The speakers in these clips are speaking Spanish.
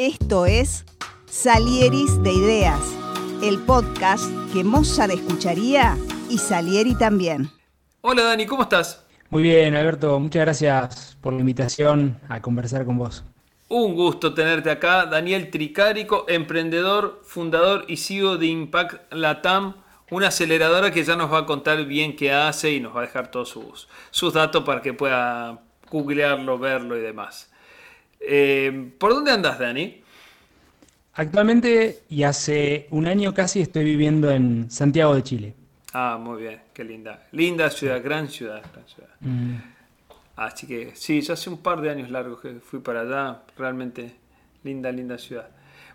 Esto es Salieris de Ideas, el podcast que Mozart escucharía y Salieri también. Hola Dani, ¿cómo estás? Muy bien, Alberto, muchas gracias por la invitación a conversar con vos. Un gusto tenerte acá, Daniel Tricárico, emprendedor, fundador y CEO de Impact Latam, una aceleradora que ya nos va a contar bien qué hace y nos va a dejar todos sus, sus datos para que pueda googlearlo, verlo y demás. Eh, ¿Por dónde andas, Dani? Actualmente y hace un año casi estoy viviendo en Santiago de Chile. Ah, muy bien, qué linda. Linda ciudad, gran ciudad, gran ciudad. Mm. Así que sí, ya hace un par de años largos que fui para allá. Realmente linda, linda ciudad.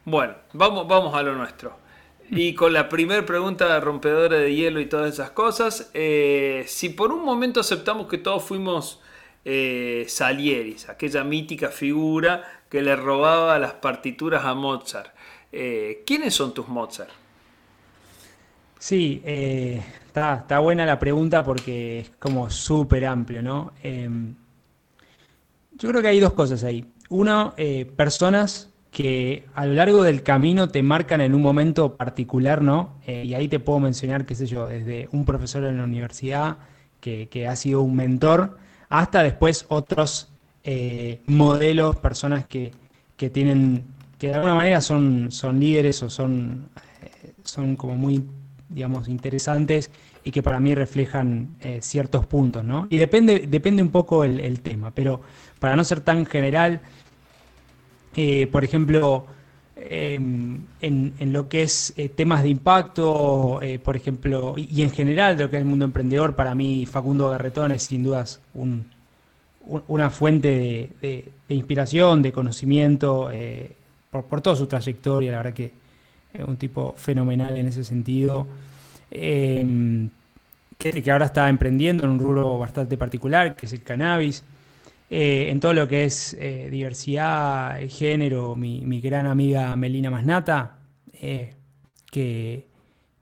Bueno, vamos, vamos a lo nuestro. Y con la primera pregunta rompedora de hielo y todas esas cosas, eh, si por un momento aceptamos que todos fuimos eh, Salieris, aquella mítica figura que le robaba las partituras a Mozart. Eh, ¿Quiénes son tus Mozart? Sí, eh, está, buena la pregunta porque es como súper amplio, ¿no? Em, yo creo que hay dos cosas ahí. Uno, personas que a lo largo del camino te marcan en un momento particular, ¿no? y ahí te puedo mencionar, qué sé yo, desde un profesor en la universidad que ha sido un mentor, hasta después otros eh, modelos, personas que, tienen, que de alguna manera son, son líderes o son, eh, son como muy, digamos, interesantes y que para mí reflejan eh, ciertos puntos, ¿no? Y depende, depende un poco el, tema, pero para no ser tan general, por ejemplo, em, en, en, lo que es temas de impacto, por ejemplo, y, en general de lo que es el mundo emprendedor, para mí Facundo Garretón es sin dudas un, una fuente de, inspiración, de conocimiento, eh, por, toda su trayectoria, la verdad que es un tipo fenomenal en ese sentido, em, que, ahora está emprendiendo en un rubro bastante particular, que es el cannabis, eh, en todo lo que es eh, diversidad, género, mi, gran amiga Melina Masnata, que,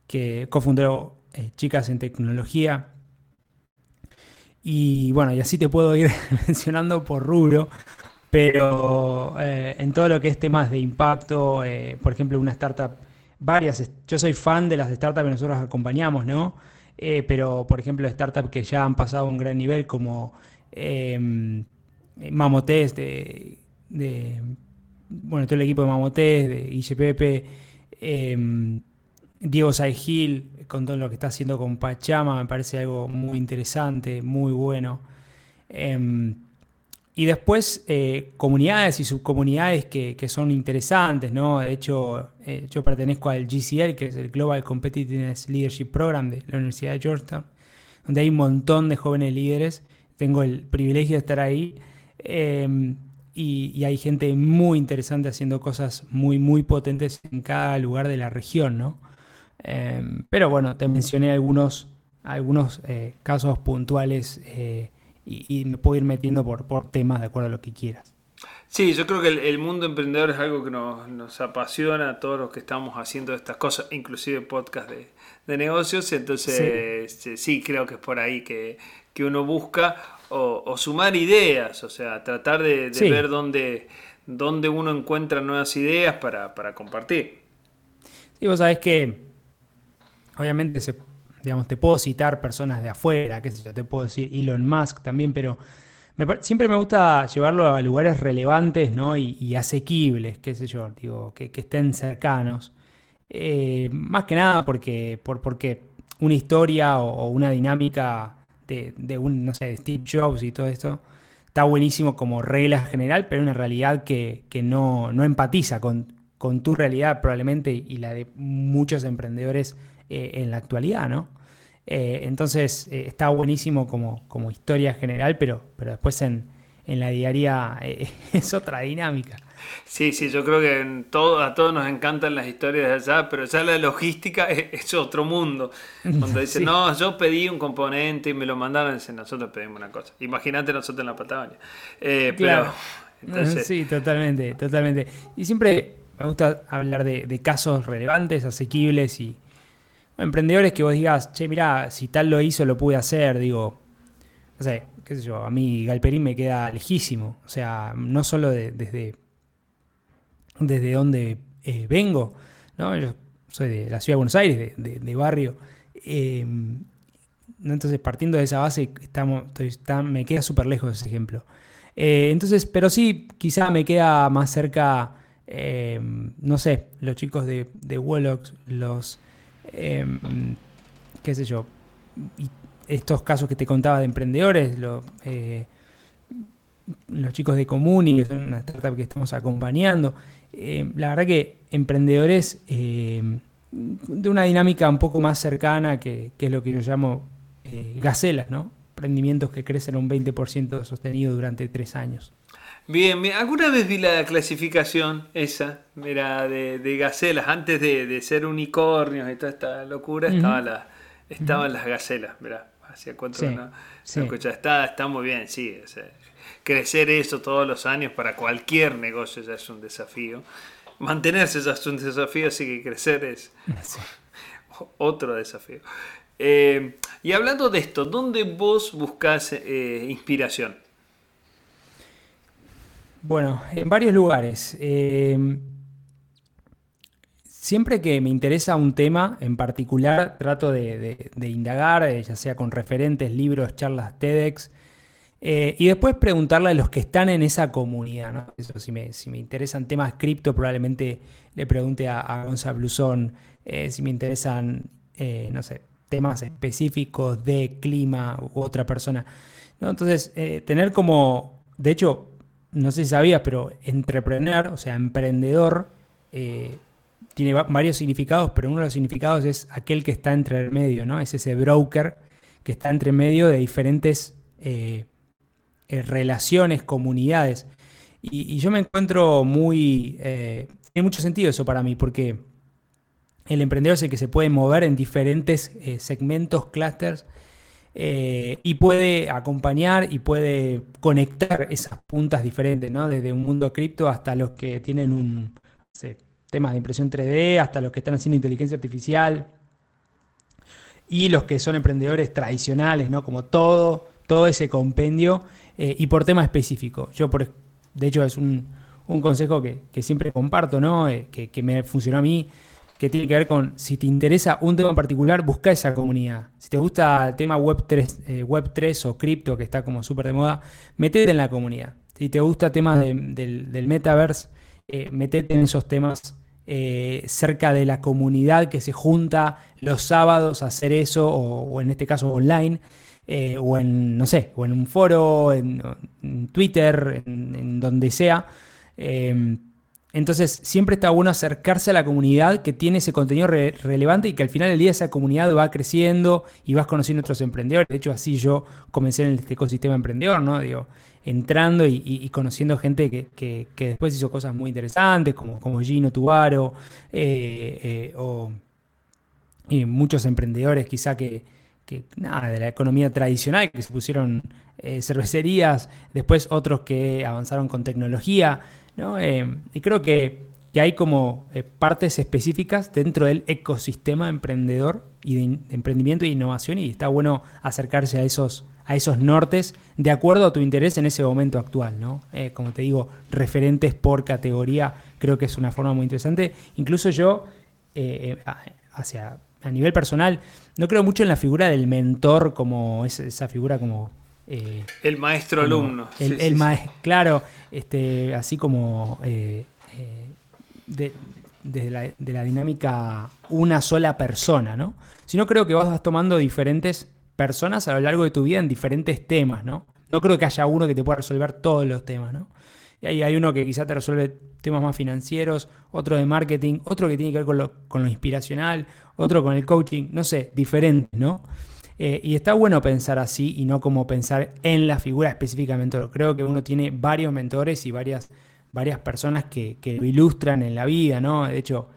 que cofundó Chicas en Tecnología, y bueno, y así te puedo ir mencionando por rubro, pero eh, en todo lo que es temas de impacto, eh, por ejemplo, una startup, varias, yo soy fan de las startups que nosotros acompañamos, ¿no? Eh, pero, por ejemplo, startups que ya han pasado un gran nivel, como em, Mamotés, bueno, todo el equipo de Mamotés, de IGPP, em, Diego Saigil, con todo lo que está haciendo con Pachama, me parece algo muy interesante, muy bueno. Em, y después eh, comunidades y subcomunidades que, son interesantes, ¿no? De hecho, eh, yo pertenezco al GCL, que es el Global Competitiveness Leadership Program de la Universidad de Georgetown, donde hay un montón de jóvenes líderes. Tengo el privilegio de estar ahí. Em, y, y, hay gente muy interesante haciendo cosas muy, muy potentes en cada lugar de la región, ¿no? Em, pero bueno, te mencioné algunos, algunos eh, casos puntuales eh, y, me puedo ir metiendo por, por temas de acuerdo a lo que quieras. Sí, yo creo que el, mundo emprendedor es algo que nos, apasiona a todos los que estamos haciendo estas cosas, inclusive podcast de, negocios. Entonces, sí. creo que es por ahí que, uno busca o, sumar ideas, o sea, tratar de, ver dónde, dónde uno encuentra nuevas ideas para, para compartir. Sí, vos sabés que obviamente se, digamos, te puedo citar personas de afuera, qué sé yo, te puedo decir Elon Musk también, pero siempre me gusta llevarlo a lugares relevantes ¿no? y, asequibles, qué sé yo, digo, que, estén cercanos. Eh, más que nada porque, por, porque una historia o, una dinámica de, un, no sé, Steve Jobs y todo esto, está buenísimo como regla general, pero una realidad que, no, empatiza con, con, tu realidad probablemente y la de muchos emprendedores eh, en la actualidad, ¿no? Eh, entonces eh, está buenísimo como, como historia general, pero, pero después en, la diaria es otra dinámica. Sí, sí, yo creo que todo, a todos nos encantan las historias de allá, pero ya la logística es, otro mundo. Cuando dicen, no, yo pedí un componente y me lo mandaron, dicen, nosotros pedimos una cosa. Imagínate nosotros en la Patagonia. claro. Sí, totalmente, totalmente. Y siempre me gusta hablar de casos relevantes, asequibles y, Emprendedores que vos digas, che, mirá, si tal lo hizo, lo pude hacer, digo, no sé, qué sé yo, a mí Galperín me queda lejísimo. O sea, no solo desde, desde donde eh, vengo, ¿no? Yo soy de la ciudad de Buenos Aires, de, barrio. Em, entonces, partiendo de esa base, estamos, me queda súper lejos ese ejemplo. Eh, entonces, pero sí, quizá me queda más cerca, em, no sé, los chicos de, de los, em, qué sé yo, estos casos que te contaba de emprendedores, eh, los chicos de Comuni, que son una startup que estamos acompañando. Eh, la verdad que emprendedores eh, de una dinámica un poco más cercana, que, es lo que yo llamo gacelas, ¿no? Emprendimientos que crecen un 20% sostenido durante tres años. Bien, alguna vez vi la clasificación esa, era de, gacelas, antes de, ser unicornios y toda esta locura, estaban las gacelas, ¿verdad? Hacía cuánto no, Está, está muy bien, sí. crecer eso todos los años para cualquier negocio ya es un desafío. Mantenerse ya es un desafío, así que crecer es otro desafío. Eh, y hablando de esto, ¿dónde vos buscas eh, inspiración? Bueno, en varios lugares. Eh, Siempre que me interesa un tema en particular, trato de, indagar, eh, ya sea con referentes, libros, charlas TEDx, eh, y después preguntarle a los que están en esa comunidad. Eso, si, me, si me interesan temas cripto, probablemente le pregunte a, a Gonzalo Blusón. Eh, si me interesan, no sé, temas específicos de clima u otra persona. Entonces, tener como, de hecho, no sé si sabías, pero entrepreneur, o sea, emprendedor, tiene varios significados, pero uno de los significados es aquel que está entre el medio, ¿no? Es ese broker que está entre medio de diferentes eh, eh, relaciones, comunidades. Y, yo me encuentro muy... Eh, tiene mucho sentido eso para mí, porque el emprendedor es el que se puede mover en diferentes segmentos, clusters, y puede acompañar y puede conectar esas puntas diferentes, ¿no? Desde un mundo cripto hasta los que tienen un temas de impresión 3D, hasta los que están haciendo inteligencia artificial y los que son emprendedores tradicionales, ¿no? Como todo, todo ese compendio eh, y por tema específico. Yo, por, de hecho, es un, consejo que, siempre comparto, ¿no? Eh, que, me funcionó a mí, que tiene que ver con si te interesa un tema en particular, busca esa comunidad. Si te gusta el tema Web 3, eh, Web 3 o cripto, que está como súper de moda, metete en la comunidad. Si te gusta temas del, del, metaverse, metete en esos temas eh, cerca de la comunidad que se junta los sábados a hacer eso, o, en este caso online, eh, o en, no sé, o en un foro, en, Twitter, en, donde sea. Em, entonces, siempre está bueno acercarse a la comunidad que tiene ese contenido relevante y que al final del día esa comunidad va creciendo y vas conociendo otros emprendedores. De hecho, así yo comencé en este ecosistema emprendedor, ¿no? Digo, entrando y, conociendo gente que, después hizo cosas muy interesantes, como, como Gino Tubaro, eh, eh, o y muchos emprendedores quizá que, nada, de la economía tradicional, que se pusieron eh, cervecerías, después otros que avanzaron con tecnología, ¿no? y creo que, que hay como partes específicas dentro del ecosistema emprendedor y de, de emprendimiento e innovación y está bueno acercarse a esos a esos nortes de acuerdo a tu interés en ese momento actual, ¿no? Eh, como te digo, referentes por categoría, creo que es una forma muy interesante. Incluso yo, eh, eh, hacia, a nivel personal, no creo mucho en la figura del mentor como esa figura como... el maestro alumno. El, claro, este, así como de, la, de la dinámica una sola persona, ¿no? Sino creo que vas tomando diferentes personas a lo largo de tu vida en diferentes temas, ¿no? No creo que haya uno que te pueda resolver todos los temas, ¿no? Y ahí hay uno que quizá te resuelve temas más financieros, otro de marketing, otro que tiene que ver con lo, inspiracional, otro con el coaching, no sé, diferentes, ¿no? Eh, y está bueno pensar así y no como pensar en la figura específicamente. Creo que uno tiene varios mentores y varias, varias personas que, lo ilustran en la vida, ¿no? De hecho,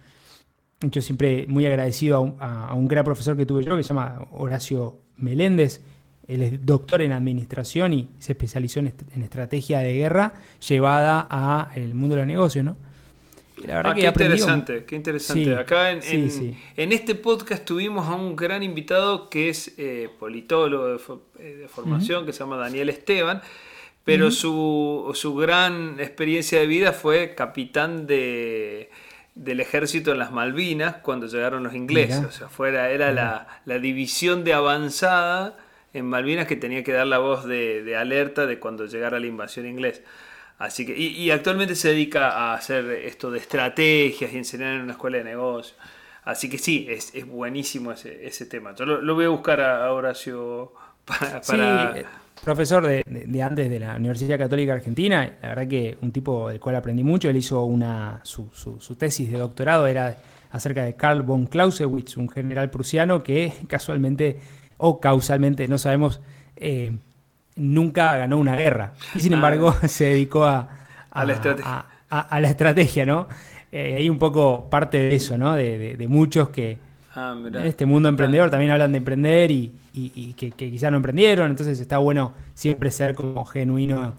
yo siempre muy agradecido a un, gran profesor que tuve yo que se llama Horacio Meléndez. Él es doctor en administración y se especializó en, estrategia de guerra llevada al mundo de los negocios, ¿no? La verdad ah, qué interesante, qué interesante. Acá en, en, este podcast tuvimos a un gran invitado que es eh, politólogo de, eh, formación, que se llama Daniel Esteban, pero su, su, gran experiencia de vida fue capitán de, del ejército en las Malvinas cuando llegaron los ingleses. O sea, fuera, era la, la, división de avanzada en Malvinas que tenía que dar la voz de, de alerta de cuando llegara la invasión inglesa. Así que, y, actualmente se dedica a hacer esto de estrategias y enseñar en una escuela de negocios. Así que sí, es, es buenísimo ese, ese, tema. Yo lo, voy a buscar a, Horacio para... Sí, eh, profesor de, de, antes de la Universidad Católica Argentina, la verdad que un tipo del cual aprendí mucho, él hizo una, su, su, tesis de doctorado, era acerca de Karl von Clausewitz, un general prusiano que casualmente o causalmente, no sabemos, eh, nunca ganó una guerra. Y sin ah. embargo se dedicó a, a, la estrategia. A, la estrategia, ¿no? Eh, hay un poco parte de eso, ¿no? De, muchos que ah, en este mundo emprendedor también hablan de emprender y, que, quizás no emprendieron, entonces está bueno siempre ser como genuino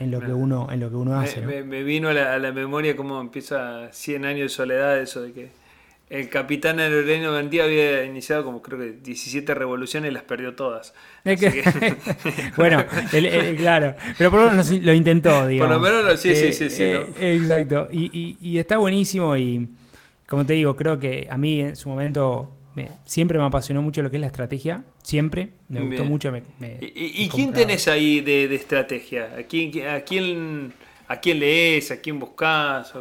en lo que uno, en lo que uno hace. Me, vino a la, a la, memoria cómo empieza 100 años de soledad, eso de que el capitán aerolíneo Gandía había iniciado como creo que 17 revoluciones y las perdió todas. bueno, claro, pero por lo menos lo intentó, digamos. Por lo menos sí, sí, sí, sí. Eh, exacto, y, está buenísimo y como te digo, creo que a mí en su momento siempre me apasionó mucho lo que es la estrategia, siempre, me gustó mucho. ¿Y, quién tenés ahí de, estrategia? ¿A quién, a, quién, ¿A quién lees? ¿A quién buscas?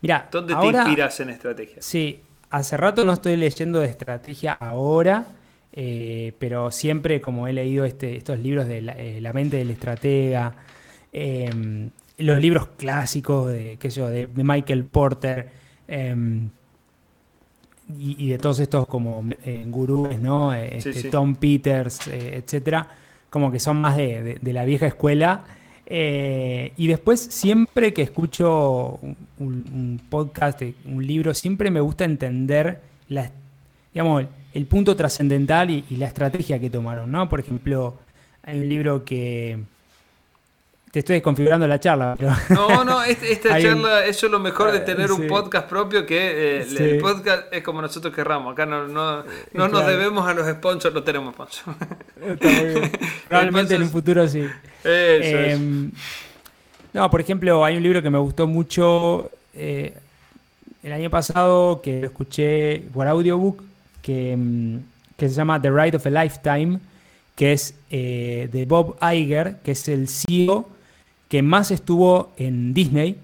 Mira, ¿dónde te inspiras en estrategia? Sí, hace rato no estoy leyendo de estrategia ahora, eh, pero siempre como he leído este, estos libros de eh, la, mente del estratega, em, los libros clásicos de, qué sé yo, de, Michael Porter em, y, de todos estos como eh, gurúes, ¿no? Este, Tom Peters, etcétera, como que son más de la vieja escuela. Eh, y después, siempre que escucho un, podcast, un libro, siempre me gusta entender la, digamos, el punto trascendental y, la estrategia que tomaron, ¿no? Por ejemplo, hay un libro que... Te estoy desconfigurando la charla, pero... No, no, esta charla, eso es lo mejor de ah, tener un podcast propio, que eh, el podcast es como nosotros querramos. Acá no, no, no nos debemos a los sponsors, no tenemos sponsors. Está muy bien. Probablemente en un futuro sí. Em, no, por ejemplo, hay un libro que me gustó mucho eh, el año pasado que lo escuché por audiobook que, em, que se llama The Ride of a Lifetime, que es eh, de Bob Iger, que es el CEO que más estuvo en Disney,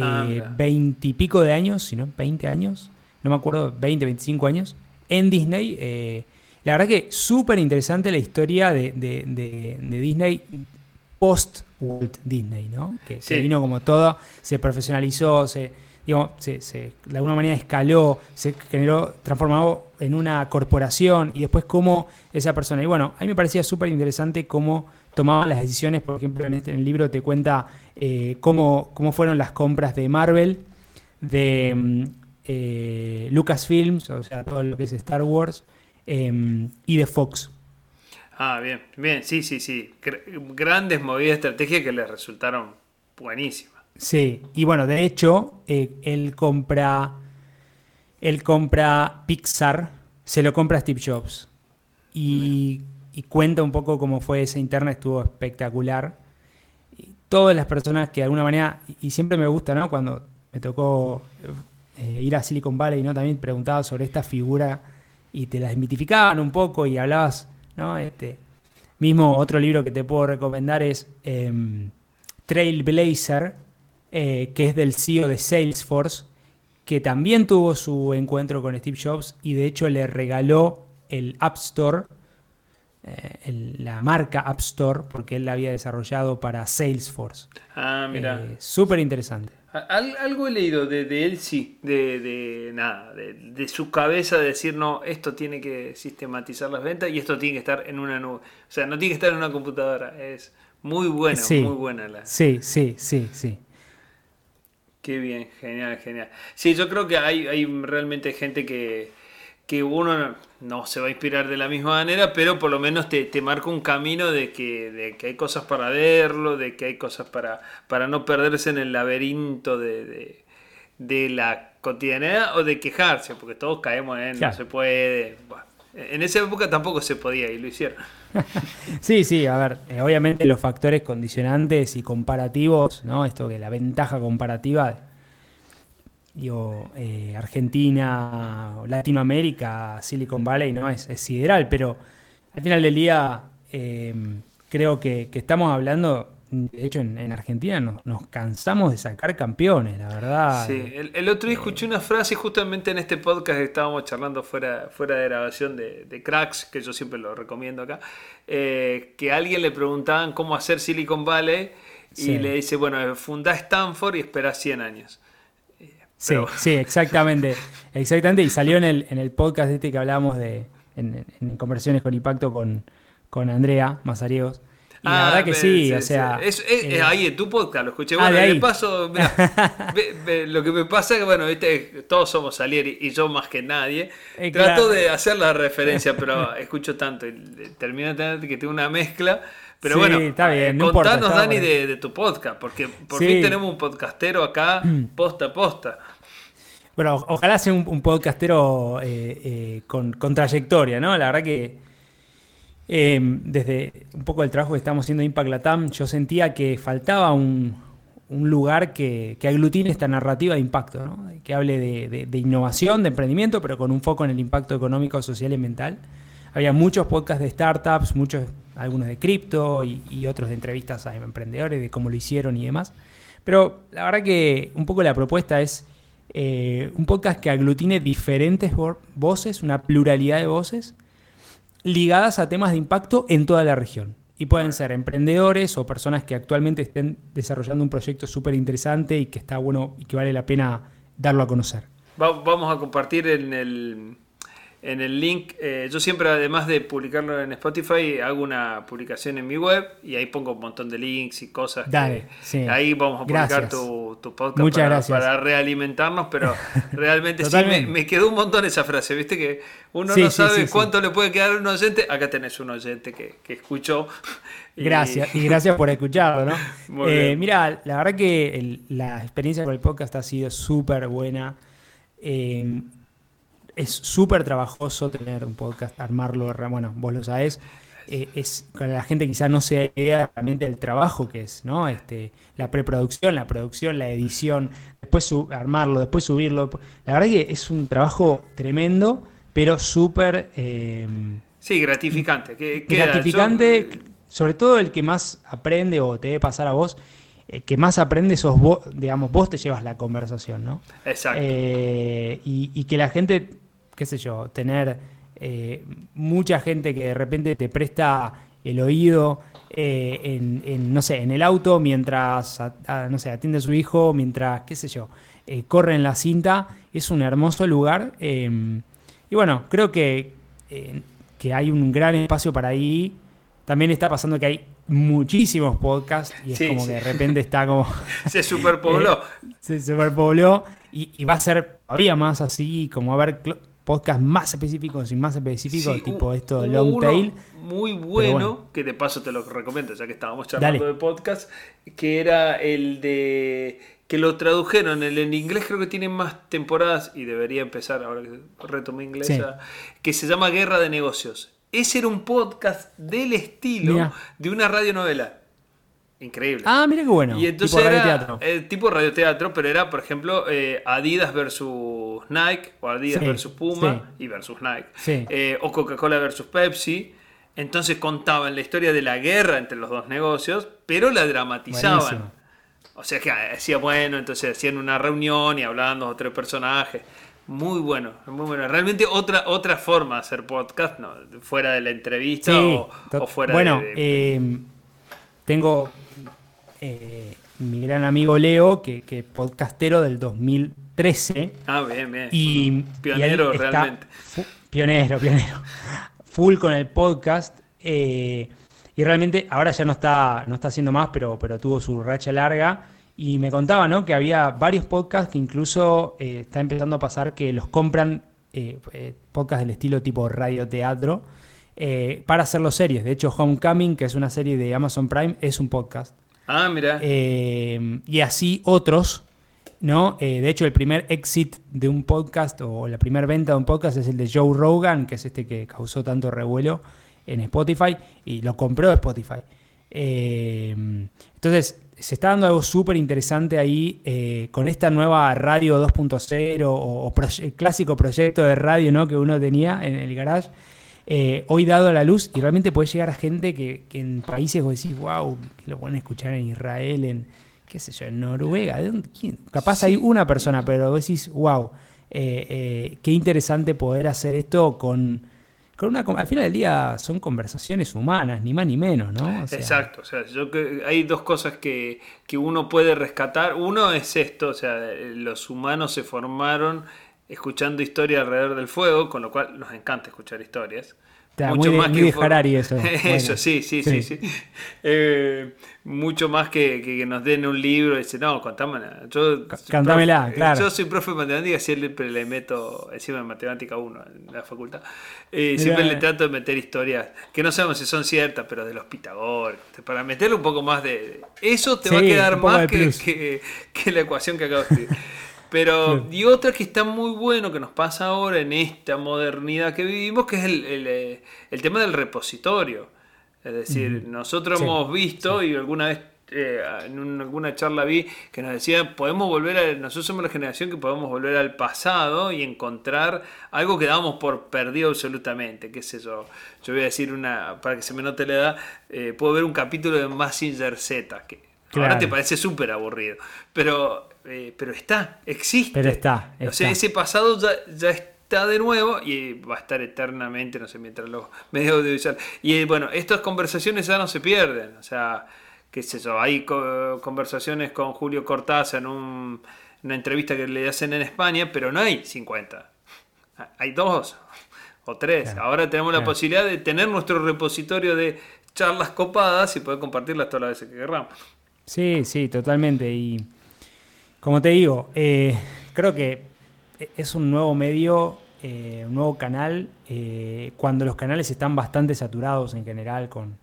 ah, eh, veintipico de años, si no, 20 años, no me acuerdo, 20, 25 años, en Disney. la verdad que súper interesante la historia de, de Disney post Walt Disney, ¿no? Que se vino como todo, se profesionalizó, se, digamos, se, de alguna manera escaló, se generó, transformado en una corporación y después cómo esa persona. Y bueno, a mí me parecía súper interesante cómo tomaban las decisiones, por ejemplo, en, este, en el libro te cuenta eh, cómo, cómo fueron las compras de Marvel, de mm, eh, Lucasfilms, o sea, todo lo que es Star Wars, em, y de Fox. Ah, bien, bien, sí, sí, sí. Grandes movidas de estrategia que le resultaron buenísimas. Sí, y bueno, de hecho, eh, él compra. Él compra Pixar, se lo compra Steve Jobs. Y, cuenta un poco cómo fue esa interna, estuvo espectacular. todas las personas que de alguna manera, y siempre me gusta, ¿no? Cuando me tocó eh, ir a Silicon Valley, ¿no? También preguntaba sobre esta figura y te la desmitificaban un poco y hablabas este, mismo otro libro que te puedo recomendar es em, Trailblazer, eh, que es del CEO de Salesforce, que también tuvo su encuentro con Steve Jobs y de hecho le regaló el App Store, eh, la marca App Store, porque él la había desarrollado para Salesforce. Ah, mira. Eh, súper interesante. algo he leído de, él, sí, de, nada, de, su cabeza de decir, no, esto tiene que sistematizar las ventas y esto tiene que estar en una nube. O sea, no tiene que estar en una computadora. Es muy buena, muy buena la. Sí, sí, sí, sí. Qué bien, genial, genial. Sí, yo creo que hay, hay realmente gente que, que uno no se va a inspirar de la misma manera, pero por lo menos te, marca un camino de que, de que, hay cosas para verlo, de que hay cosas para, para no perderse en el laberinto de, la cotidianidad o de quejarse, porque todos caemos en no se puede. En esa época tampoco se podía y lo hicieron. sí, sí, a ver, eh, obviamente los factores condicionantes y comparativos, ¿no? Esto que la ventaja comparativa, digo, eh, Argentina, Latinoamérica, Silicon Valley, ¿no? Es, sideral, pero al final del día eh, creo que estamos hablando de hecho, en, Argentina nos, cansamos de sacar campeones, la verdad. Sí, el, otro día escuché una frase justamente en este podcast que estábamos charlando fuera, fuera de grabación de, Cracks, que yo siempre lo recomiendo acá, eh, que a alguien le preguntaban cómo hacer Silicon Valley y le dice, bueno, fundá Stanford y espera 100 años. Sí, sí, exactamente. Exactamente. Y salió en el, en el podcast este que hablábamos de en, conversiones con impacto con, con Andrea Mazariegos la ah, verdad que sí, o sea. Es, eh, ahí en tu podcast lo escuché. Ah, bueno, de paso, lo que me pasa es que, bueno, viste, todos somos Salieri y yo más que nadie. Eh, Trato de hacer la referencia, pero escucho tanto y termino de que tengo una mezcla. Pero bueno, está bien, contanos, Dani, de, tu podcast, porque por fin tenemos un podcastero acá, posta a posta. Bueno, ojalá sea un, podcastero eh, con, con trayectoria, ¿no? La verdad que Em, desde un poco el trabajo que estamos haciendo en Impact Latam, yo sentía que faltaba un, lugar que, aglutine esta narrativa de impacto, que hable de, innovación, de emprendimiento, pero con un foco en el impacto económico, social y mental. Había muchos podcasts de startups, muchos, algunos de cripto y, otros de entrevistas a emprendedores, de cómo lo hicieron y demás. Pero la verdad que un poco la propuesta es eh, un podcast que aglutine diferentes voces, una pluralidad de voces, ligadas a temas de impacto en toda la región. Y pueden ser emprendedores o personas que actualmente estén desarrollando un proyecto súper interesante y que está bueno y que vale la pena darlo a conocer. Vamos a compartir en el, en el link. Eh, yo siempre, además de publicarlo en Spotify, hago una publicación en mi web y ahí pongo un montón de links y cosas. Dale, Ahí vamos a publicar tu, podcast Muchas para, gracias. para, realimentarnos, pero realmente sí me, quedó un montón esa frase, ¿viste? Que uno no sabe cuánto le puede quedar a un oyente. Acá tenés un oyente que, que escuchó. Gracias, y gracias por escucharlo, ¿no? Eh, mira, la verdad que la experiencia con el podcast ha sido súper buena. Eh, es súper trabajoso tener un podcast, armarlo, bueno, vos lo sabés. Eh, es la gente quizás no se idea realmente del trabajo que es, ¿no? Este, la preproducción, la producción, la edición, después armarlo, después subirlo. La verdad que es un trabajo tremendo, pero súper... Em, sí, gratificante. gratificante, sobre todo el que más aprende o te debe pasar a vos, eh, que más aprende sos vos, digamos, vos te llevas la conversación, ¿no? Exacto. Eh, y que la gente qué sé yo, tener eh, mucha gente que de repente te presta el oído eh, en, no sé, en el auto mientras, no sé, atiende a su hijo, mientras, qué sé yo, eh, corre en la cinta, es un hermoso lugar. Em, y bueno, creo que, que hay un gran espacio para ahí. También está pasando que hay muchísimos podcasts y es como que de repente está como... se superpobló. se superpobló y, y, va a ser todavía más así, como a ver podcast más específicos y más específicos, tipo esto de long tail. Muy bueno, que de paso te lo recomiendo, ya que estábamos charlando de podcast, que era el de que lo tradujeron el en inglés creo que tiene más temporadas y debería empezar ahora que retomé inglés que se llama Guerra de Negocios. Ese era un podcast del estilo de una radionovela Increíble. Ah, mira qué bueno. Y entonces tipo era eh, tipo radioteatro, pero era, por ejemplo, eh, Adidas versus Nike, o Adidas versus Puma y versus Nike, eh, o Coca-Cola versus Pepsi. Entonces contaban la historia de la guerra entre los dos negocios, pero la dramatizaban. O sea que decía, bueno, entonces hacían una reunión y hablaban dos o tres personajes. Muy bueno, muy bueno. Realmente otra, otra forma de hacer podcast, ¿no? fuera de la entrevista o, fuera bueno, de... tengo eh, mi gran amigo Leo, que, es podcastero del 2013. Ah, bien, bien. Y, pionero realmente. Pionero, pionero. Full con el podcast. Eh, y realmente ahora ya no está, no está haciendo más, pero, pero tuvo su racha larga. Y me contaba ¿no? que había varios podcasts que incluso eh, está empezando a pasar que los compran podcasts del estilo tipo radio teatro para hacerlo series. De hecho, Homecoming, que es una serie de Amazon Prime, es un podcast. Ah, mira. Eh, y así otros. ¿no? Eh, de hecho, el primer exit de un podcast o la primera venta de un podcast es el de Joe Rogan, que es este que causó tanto revuelo en Spotify y lo compró Spotify. Eh, entonces, se está dando algo súper interesante ahí eh, con esta nueva radio 2.0 o, el clásico proyecto de radio ¿no? que uno tenía en el garage. Hoy dado a la luz y realmente puede llegar a gente que, en países vos decís, wow, que lo pueden escuchar en Israel, en, qué sé yo, en Noruega, capaz hay una persona, pero vos decís, wow, eh, eh, qué interesante poder hacer esto con, con una... Al final del día son conversaciones humanas, ni más ni menos, ¿no? Exacto, o sea, yo que hay dos cosas que, que uno puede rescatar. Uno es esto, o sea, los humanos se formaron escuchando historias alrededor del fuego, con lo cual nos encanta escuchar historias mucho más que Harari eso. eso, sí, sí, sí. sí, eh, mucho más que, que, nos den un libro y dice, no, contámela. Yo, Cantámela, claro. Yo soy profe de matemáticas y siempre le meto, encima de matemática 1 en la facultad, eh, siempre le trato de meter historias que no sabemos si son ciertas, pero de los Pitagóricos, para meterle un poco más de... Eso te va a quedar más que, que, la ecuación que acabo de escribir. Pero, y otra que está muy bueno que nos pasa ahora en esta modernidad que vivimos, que es el, el, eh, tema del repositorio. Es decir, nosotros hemos visto, y alguna vez eh, en alguna charla vi que nos decía, podemos volver a, nosotros somos la generación que podemos volver al pasado y encontrar algo que damos por perdido absolutamente, qué sé yo. Yo voy a decir una, para que se me note la edad, eh, puedo ver un capítulo de Massinger Z, que ahora te parece súper aburrido, pero eh, pero está, existe. Pero está, O sea, ese pasado ya, está de nuevo y va a estar eternamente, no sé, mientras los medios audiovisuales. Y eh, bueno, estas conversaciones ya no se pierden. O sea, qué sé yo, hay conversaciones con Julio Cortázar en una entrevista que le hacen en España, pero no hay 50. Hay dos o tres. Ahora tenemos la posibilidad de tener nuestro repositorio de charlas copadas y poder compartirlas todas las veces que queramos. Sí, sí, totalmente. Y como te digo, eh, creo que es un nuevo medio, eh, un nuevo canal, eh, cuando los canales están bastante saturados en general con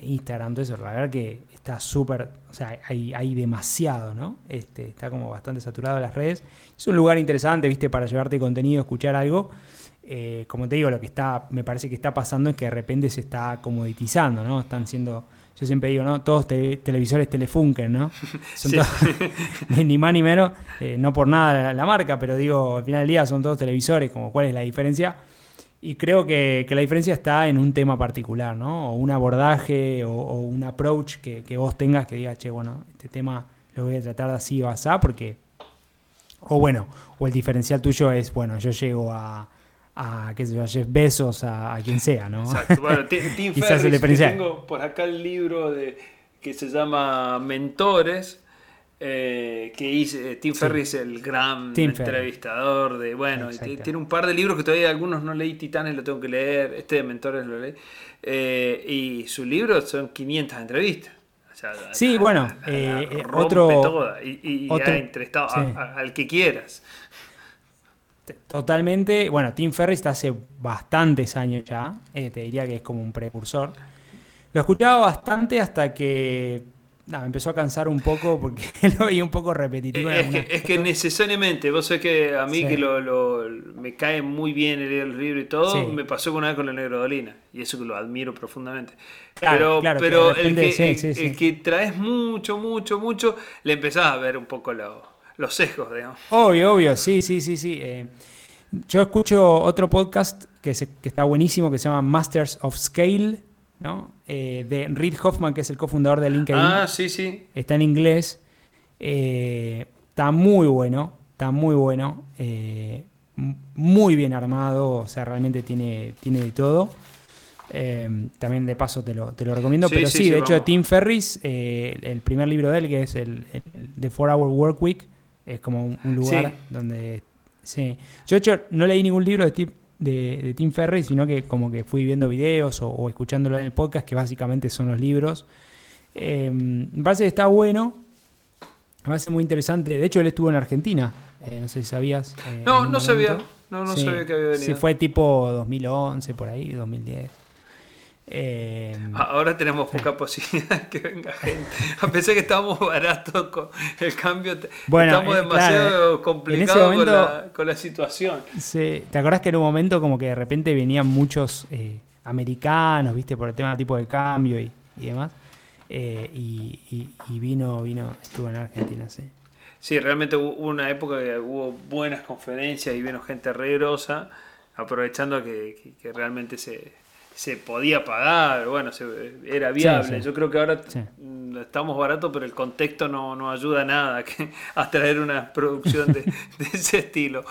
Instagram, todo eso, la verdad que está súper, o sea, hay, demasiado, ¿no? Este, está como bastante saturado las redes. Es un lugar interesante, viste, para llevarte contenido, escuchar algo. como te digo, lo que está, me parece que está pasando es que de repente se está comoditizando, ¿no? Están siendo yo siempre digo, ¿no? Todos televisores Telefunken, ¿no? Son ni más ni menos, eh, no por nada la, marca, pero digo, al final del día son todos televisores, como cuál es la diferencia. Y creo que, la diferencia está en un tema particular, ¿no? O un abordaje o, un approach que, que, vos tengas que diga, che, bueno, este tema lo voy a tratar de así o así, porque. O bueno, o el diferencial tuyo es, bueno, yo llego a a, qué sé yo, a Jeff Bezos, a, quien sea, ¿no? Exacto. Bueno, Tim Ferriss, tengo por acá el libro de, que se llama Mentores, eh, que hice, eh, Tim Ferriss, el gran entrevistador de, bueno, tiene un par de libros que todavía algunos no leí, Titanes lo tengo que leer, este de Mentores lo leí, eh, y su libro son 500 entrevistas. sí, bueno, otro, y, ha entrevistado al que quieras. Totalmente. Bueno, Tim Ferriss está hace bastantes años ya. Eh, te diría que es como un precursor. Lo escuchaba bastante hasta que me empezó a cansar un poco porque lo veía un poco repetitivo. Es, que, necesariamente, vos sabés que a mí que lo, me cae muy bien leer el libro y todo, me pasó una vez con la Negro Dolina. Y eso que lo admiro profundamente. pero pero el, que, que traes mucho, mucho, mucho, le empezás a ver un poco lo los sesgos, digamos. Obvio, obvio, sí, sí, sí, sí. Eh, yo escucho otro podcast que, que, está buenísimo que se llama Masters of Scale, ¿no? Eh, de Reid Hoffman, que es el cofundador de LinkedIn. Ah, sí, sí. Está en inglés. Eh, está muy bueno, está muy bueno. muy bien armado, o sea, realmente tiene, tiene de todo. también de paso te lo, te lo recomiendo. pero sí, de hecho, Tim Ferris, el primer libro de él, que es el, el, The Four Hour Work Week, es como un, lugar donde... Sí. Yo de hecho no leí ningún libro de Tim, de, Tim Ferry, sino que como que fui viendo videos o, escuchándolo en el podcast, que básicamente son los libros. Eh, me parece que está bueno, me parece muy interesante. De hecho, él estuvo en Argentina, eh, no sé si sabías. Eh, no, no sabía. No, no sabía que había venido. Sí, fue tipo 2011, por ahí, 2010. Eh, Ahora tenemos poca posibilidad de que venga gente. A pesar que estamos baratos con el cambio, Bueno, estamos eh, demasiado claro, en complicados con, la, con la situación. ¿Te acordás que en un momento como que de repente venían muchos eh, americanos, viste, por el tema tipo de cambio y, y demás? Eh, y, y- y vino, vino, estuvo en Argentina, sí. Sí, realmente hubo hubo una época que hubo buenas conferencias y vino gente re grosa, aprovechando que, que- que realmente se, se podía pagar, bueno, se- era viable. sí. Yo creo que ahora Sí. mm, estamos baratos, pero el contexto no, no ayuda nada que, a traer una producción de, de ese estilo.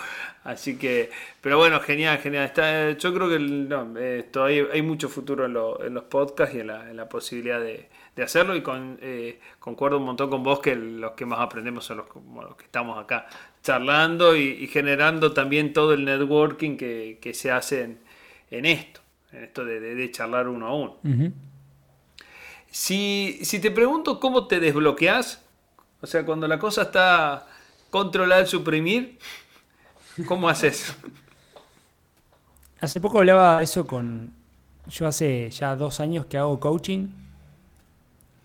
Así que, pero bueno, genial, genial. Está, yo creo que no, eh, todavía hay mucho futuro en, lo- en los podcasts y en la, en la posibilidad de, de hacerlo y con, eh, concuerdo un montón con vos que los que más aprendemos son los, como los que estamos acá charlando y, y generando también todo el networking que, que se hace en, en esto, en esto de, de- de charlar uno a uno. Si, si te pregunto cómo te desbloqueas, o sea, cuando la cosa está controlar, suprimir, ¿cómo haces? Hace poco hablaba eso con... Yo hace ya dos años que hago coaching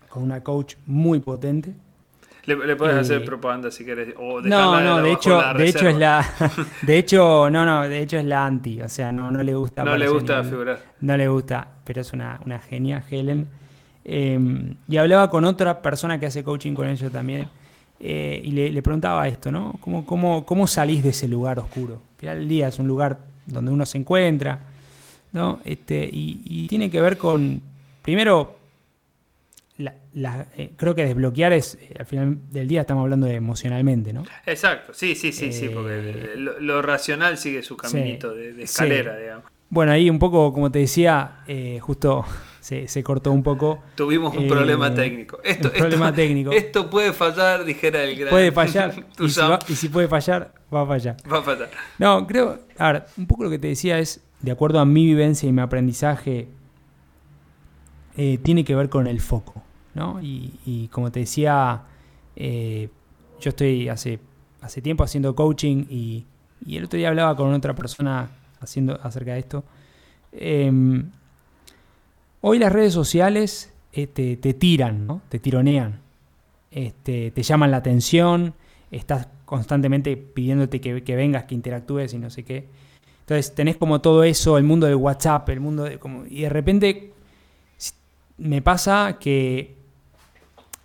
con una coach muy potente. Le, le puedes hacer propaganda si querés. O No, no, de hecho, de hecho es la, de hecho, no, no, de hecho es la anti, o sea, no, no le gusta. No le gusta ni- figurar. No le gusta, pero es una, una genia, Helen. Eh, y hablaba con otra persona que hace coaching con ella también, eh, y le, le preguntaba esto, ¿no? ¿Cómo, cómo, ¿Cómo salís de ese lugar oscuro? Al final del día es un lugar donde uno se encuentra, ¿no? Este, y, y tiene que ver con, primero, la- la- eh, creo que desbloquear es, eh, al final del día estamos hablando de emocionalmente, ¿no? Exacto, sí, sí, sí, sí, Eh, porque lo, lo racional sigue su caminito de, de sí. escalera, digamos. Bueno, ahí un poco, como te decía, eh, justo se, se cortó un poco. Tuvimos un Eh, problema técnico. Esto, un problema esto- técnico. Esto puede fallar, dijera el gran. Puede fallar. Y, si va- y si puede fallar, va a fallar. Va a fallar. No, creo, a ver, un poco lo que te decía es, de acuerdo a mi vivencia y mi aprendizaje, eh, tiene que ver con el foco, ¿no? Y, como te decía, eh, yo estoy hace, hace tiempo haciendo coaching y, el otro día hablaba con otra persona haciendo acerca de esto. Em, hoy las redes sociales eh, te, te tiran, ¿no? Te tironean. Este, te llaman la atención, estás constantemente pidiéndote que, que vengas, que interactúes y no sé qué. Entonces tenés como todo eso, el mundo del WhatsApp, el mundo de como, y de repente me pasa que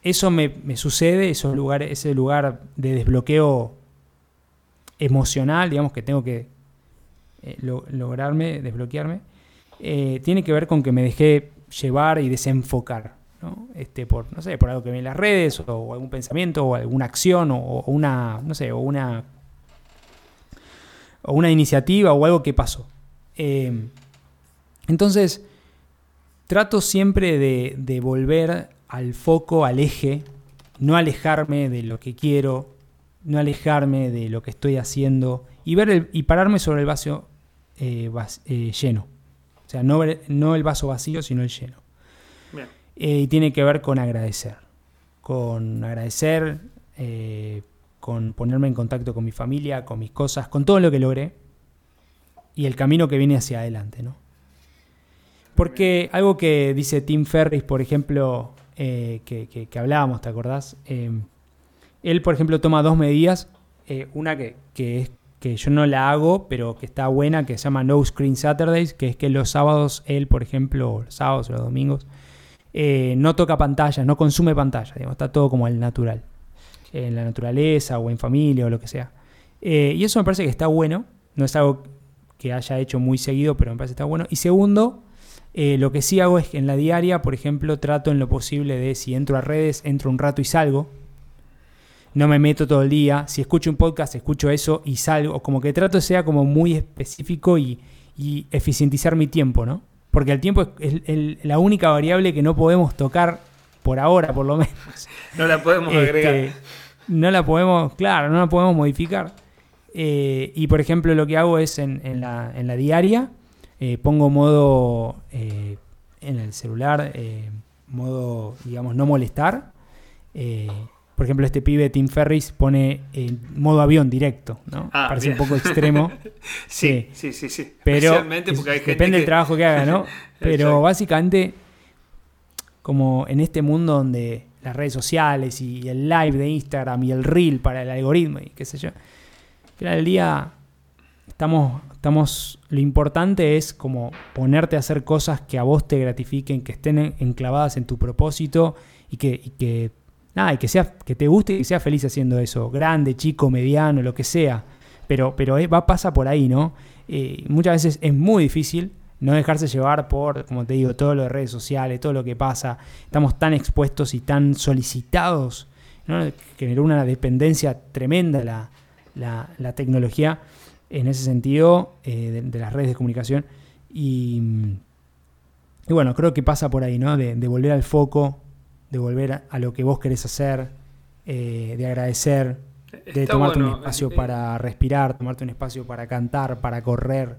eso me, me sucede, esos lugares, ese lugar de desbloqueo emocional, digamos que tengo que eh, lo- lograrme, desbloquearme, eh, tiene que ver con que me dejé llevar y desenfocar, ¿no? Este, por, no sé, por algo que vi en las redes, o, o algún pensamiento, o alguna acción, o, o una, no sé, o una, o una iniciativa, o algo que pasó. Eh, entonces, trato siempre de, de volver al foco, al eje, no alejarme de lo que quiero, no alejarme de lo que estoy haciendo y, ver el- y pararme sobre el vaso eh, vas- eh, lleno. O sea, no, el vaso vacío, sino el lleno. Bien. Eh, y tiene que ver con agradecer. Con agradecer, con ponerme en contacto con mi familia, con mis cosas, con todo lo que logré y el camino que viene hacia adelante, ¿no? Porque algo que dice Tim Ferris, por ejemplo, eh, que, hablábamos, ¿te acordás? Eh, él, por ejemplo, toma dos medidas. eh, una que, es que yo no la hago, pero que está buena, que se llama No Screen Saturdays, que es que los sábados, él, por ejemplo, los sábados o los domingos, no toca pantallas, no consume pantallas, digamos, está todo como el natural, en la naturaleza o en familia o lo que sea. Y eso me parece que está bueno, no es algo que haya hecho muy seguido, pero me parece que está bueno. Y segundo, eh, lo que sí hago es que en la diaria, por ejemplo, trato en lo posible de si entro a redes, entro un rato y salgo. No me meto todo el día. Si escucho un podcast, escucho eso y salgo. Como que trato sea como muy específico y, y eficientizar mi tiempo, ¿no? Porque el tiempo es el- el- la única variable que no podemos tocar por ahora, por lo menos. No la podemos Este, agregar. no la podemos, claro, no la podemos modificar. Eh, y por ejemplo, lo que hago es en, en la, en la diaria, eh, pongo modo eh, en el celular, eh, modo, digamos, no molestar, por ejemplo, este pibe Tim Ferris pone modo avión directo, ¿no? Ah, Parece bien. un poco extremo. Sí, sí, sí, sí. Pero Especialmente porque hay es- gente depende que- del trabajo que haga, ¿no? Pero básicamente, como en este mundo donde las redes sociales y el live de Instagram y el reel para el algoritmo y qué sé yo, al final del día estamos, estamos, lo importante es como ponerte a hacer cosas que a vos te gratifiquen, que estén en- enclavadas en tu propósito y que, y que nada, y que sea, que te guste y que seas feliz haciendo eso, grande, chico, mediano, lo que sea. Pero, pero eh, va, pasa por ahí, ¿no? Eh, muchas veces es muy difícil no dejarse llevar por, como te digo, todo lo de redes sociales, todo lo que pasa. Estamos tan expuestos y tan solicitados, ¿no? Generó una dependencia tremenda la, la tecnología en ese sentido eh, de, de las redes de comunicación. Y, y bueno, creo que pasa por ahí, ¿no? De, de volver al foco, de volver a, lo que vos querés hacer, eh, de agradecer, de Está tomarte bueno, un espacio eh, para respirar, tomarte un espacio para cantar, para correr.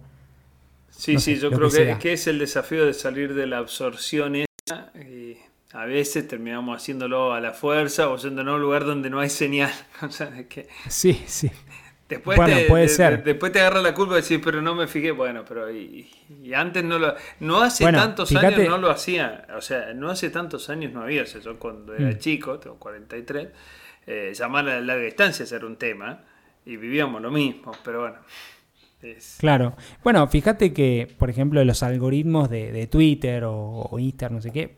Sí, no sí, sé, yo creo que que, sea. que es el desafío de salir de la absorción esa y a veces terminamos haciéndolo a la fuerza o yéndonos a un lugar donde no hay señal. O sea, es que Sí, sí. Después, Bueno, te, puede de- ser. de- después te agarra la culpa de decir, pero no me fijé. Bueno, pero y, y antes no lo... No hace Bueno, tantos fíjate- años no lo hacía. O sea, no hace tantos años no había. O sea, yo cuando era Mm. chico, tengo 43, eh, llamar a larga distancia era un tema y vivíamos lo mismo. Pero bueno, es- Claro. Bueno, fíjate que, por ejemplo, los algoritmos de, de Twitter o, o Instagram, no sé qué,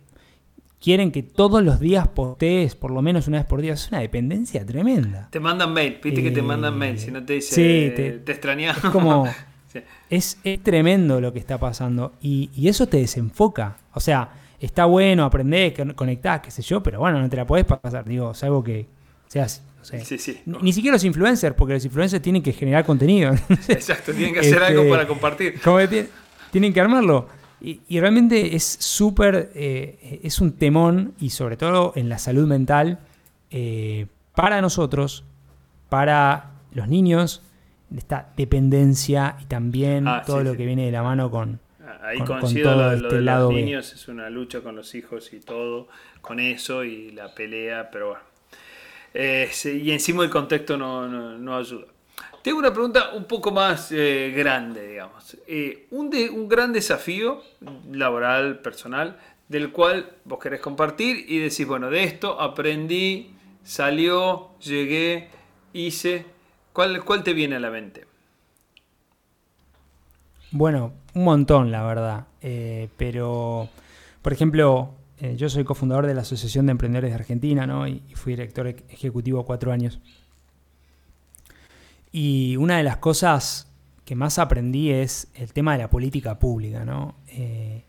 quieren que todos los días postees por lo menos una vez por día. Es una dependencia tremenda. Te mandan mail, viste que te Eh, mandan mail, si no te dice, sí, eh, te- te, extrañamos. Es como... Sí. Es, es tremendo lo que está pasando y, y eso te desenfoca. O sea, está bueno, aprendés, con- conectás, qué sé yo, pero bueno, no te la podés pasar. Digo, salvo que seas, no sé, Sí, sí. Ni, ni siquiera los influencers, porque los influencers tienen que generar contenido. Exacto, tienen que hacer Este, algo para compartir. Como que ti- tienen que armarlo. Y, y realmente es súper, eh, es un temón, y sobre todo en la salud mental, eh, para nosotros, para los niños, esta dependencia y también Ah, todo sí, lo sí. que viene de la mano con... Ahí con- coincido todo lo, lo este de lado los B. niños, es una lucha con los hijos y todo, con eso y la pelea, pero bueno. Eh, y encima el contexto no, no- no ayuda. Tengo una pregunta un poco más eh, grande, digamos. Eh, un, gran desafío laboral, personal, del cual vos querés compartir y decís, bueno, de esto aprendí, salió, llegué, hice. ¿Cuál, te viene a la mente? Bueno, un montón, la verdad. Eh, pero, por ejemplo, yo soy cofundador de la Asociación de Emprendedores de Argentina, ¿no? Y, fui director ej- ejecutivo cuatro años. Y una de las cosas que más aprendí es el tema de la política pública, ¿no? Eh,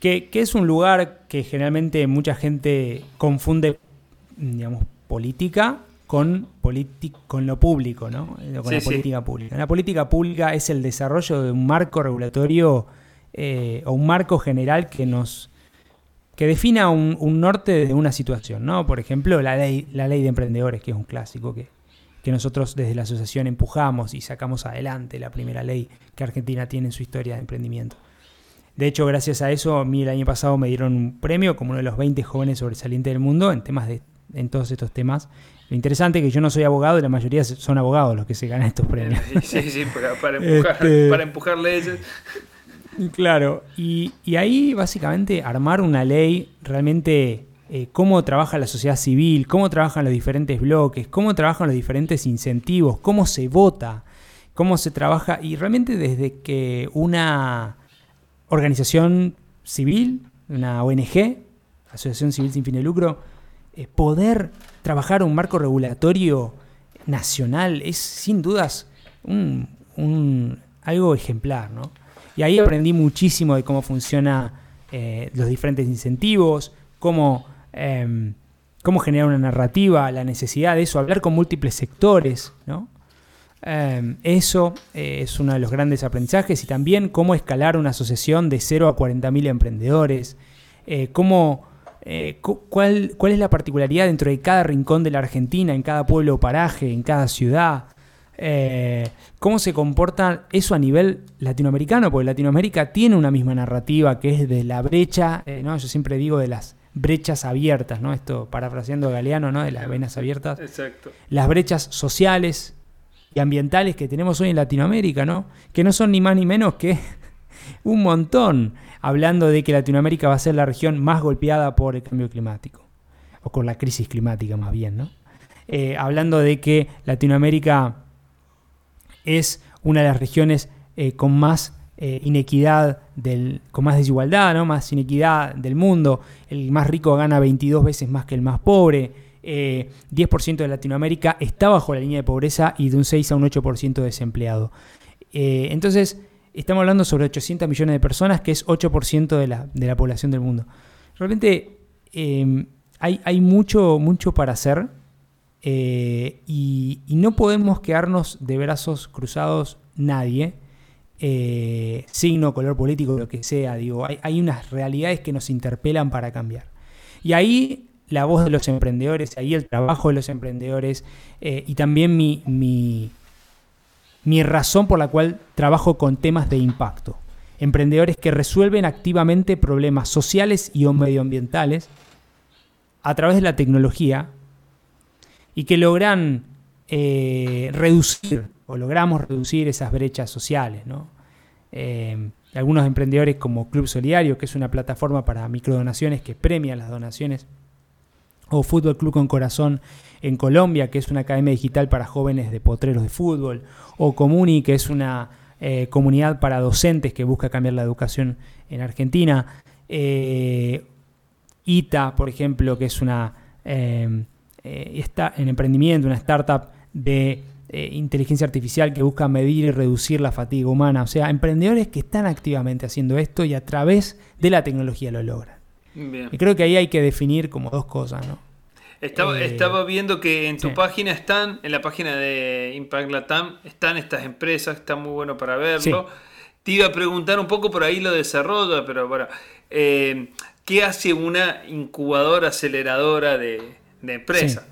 que, que es un lugar que generalmente mucha gente confunde, digamos, política con, con lo público, ¿no? Eh, Con Sí, la sí. política pública. La política pública es el desarrollo de un marco regulatorio eh, o un marco general que nos que defina un, un norte de una situación, ¿no? Por ejemplo, la ley, la ley de emprendedores, que es un clásico que, que nosotros desde la asociación empujamos y sacamos adelante la primera ley que Argentina tiene en su historia de emprendimiento. De hecho, gracias a eso, a mí el año pasado me dieron un premio como uno de los 20 jóvenes sobresalientes del mundo en temas de en todos estos temas. Lo interesante es que yo no soy abogado y la mayoría son abogados los que se ganan estos premios. Sí, sí, para, para empujar, Este- para empujar leyes. Claro, y, y ahí básicamente armar una ley realmente eh, cómo trabaja la sociedad civil, cómo trabajan los diferentes bloques, cómo trabajan los diferentes incentivos, cómo se vota, cómo se trabaja y realmente desde que una organización civil, una ONG, Asociación Civil Sin Fin de Lucro, eh, poder trabajar un marco regulatorio nacional es sin dudas un, un- algo ejemplar, ¿no? Y ahí aprendí muchísimo de cómo funciona eh, los diferentes incentivos, cómo, em, cómo generar una narrativa, la necesidad de eso, hablar con múltiples sectores, ¿no? Em, eso eh, es uno de los grandes aprendizajes y también cómo escalar una asociación de 0 a 40.000 emprendedores, eh, cómo, eh, cu- cuál, cuál es la particularidad dentro de cada rincón de la Argentina, en cada pueblo o paraje, en cada ciudad, cómo se comporta eso a nivel latinoamericano, porque Latinoamérica tiene una misma narrativa que es de la brecha, ¿no? yo siempre digo de las brechas abiertas, ¿no? Esto parafraseando a Galeano, ¿no? De las venas abiertas. Exacto. Las brechas sociales y ambientales que tenemos hoy en Latinoamérica, ¿no? Que no son ni más ni menos que un montón, hablando de que Latinoamérica va a ser la región más golpeada por el cambio climático, o con la crisis climática más bien, ¿no? Eh, hablando de que Latinoamérica es una de las regiones eh, con más eh, inequidad, del, con más desigualdad, ¿no? más inequidad del mundo. El más rico gana 22 veces más que el más pobre. 10% de Latinoamérica está bajo la línea de pobreza y de un 6 a un 8% desempleado. entonces, estamos hablando sobre 800 millones de personas, que es 8% de la, de la, población del mundo. Realmente hay, hay, mucho, mucho para hacer. Eh, y, no podemos quedarnos de brazos cruzados nadie, eh, signo, color político, lo que sea. Digo, hay, unas realidades que nos interpelan para cambiar. Y ahí la voz de los emprendedores, ahí el trabajo de los emprendedores eh, y también mi, mi, mi razón por la cual trabajo con temas de impacto. Emprendedores que resuelven activamente problemas sociales y medioambientales a través de la tecnología y que logran eh, reducir o logramos reducir esas brechas sociales. Eh, algunos emprendedores como Club Solidario, que es una plataforma para microdonaciones que premia las donaciones, o Fútbol Club con Corazón en Colombia, que es una academia digital para jóvenes de potreros de fútbol, o Comuni, que es una eh, comunidad para docentes que busca cambiar la educación en Argentina, ITA, por ejemplo, que es una eh, está en emprendimiento, una startup de eh, inteligencia artificial que busca medir y reducir la fatiga humana. O sea, emprendedores que están activamente haciendo esto y a través de la tecnología lo logran. Y creo que ahí hay que definir como dos cosas, ¿no? Estaba, eh, estaba viendo que en tu página están, en la página de Impact Latam, están estas empresas, está muy bueno para verlo. Te iba a preguntar un poco por ahí lo desarrolla, pero bueno, ¿qué hace una incubadora aceleradora de, de empresa.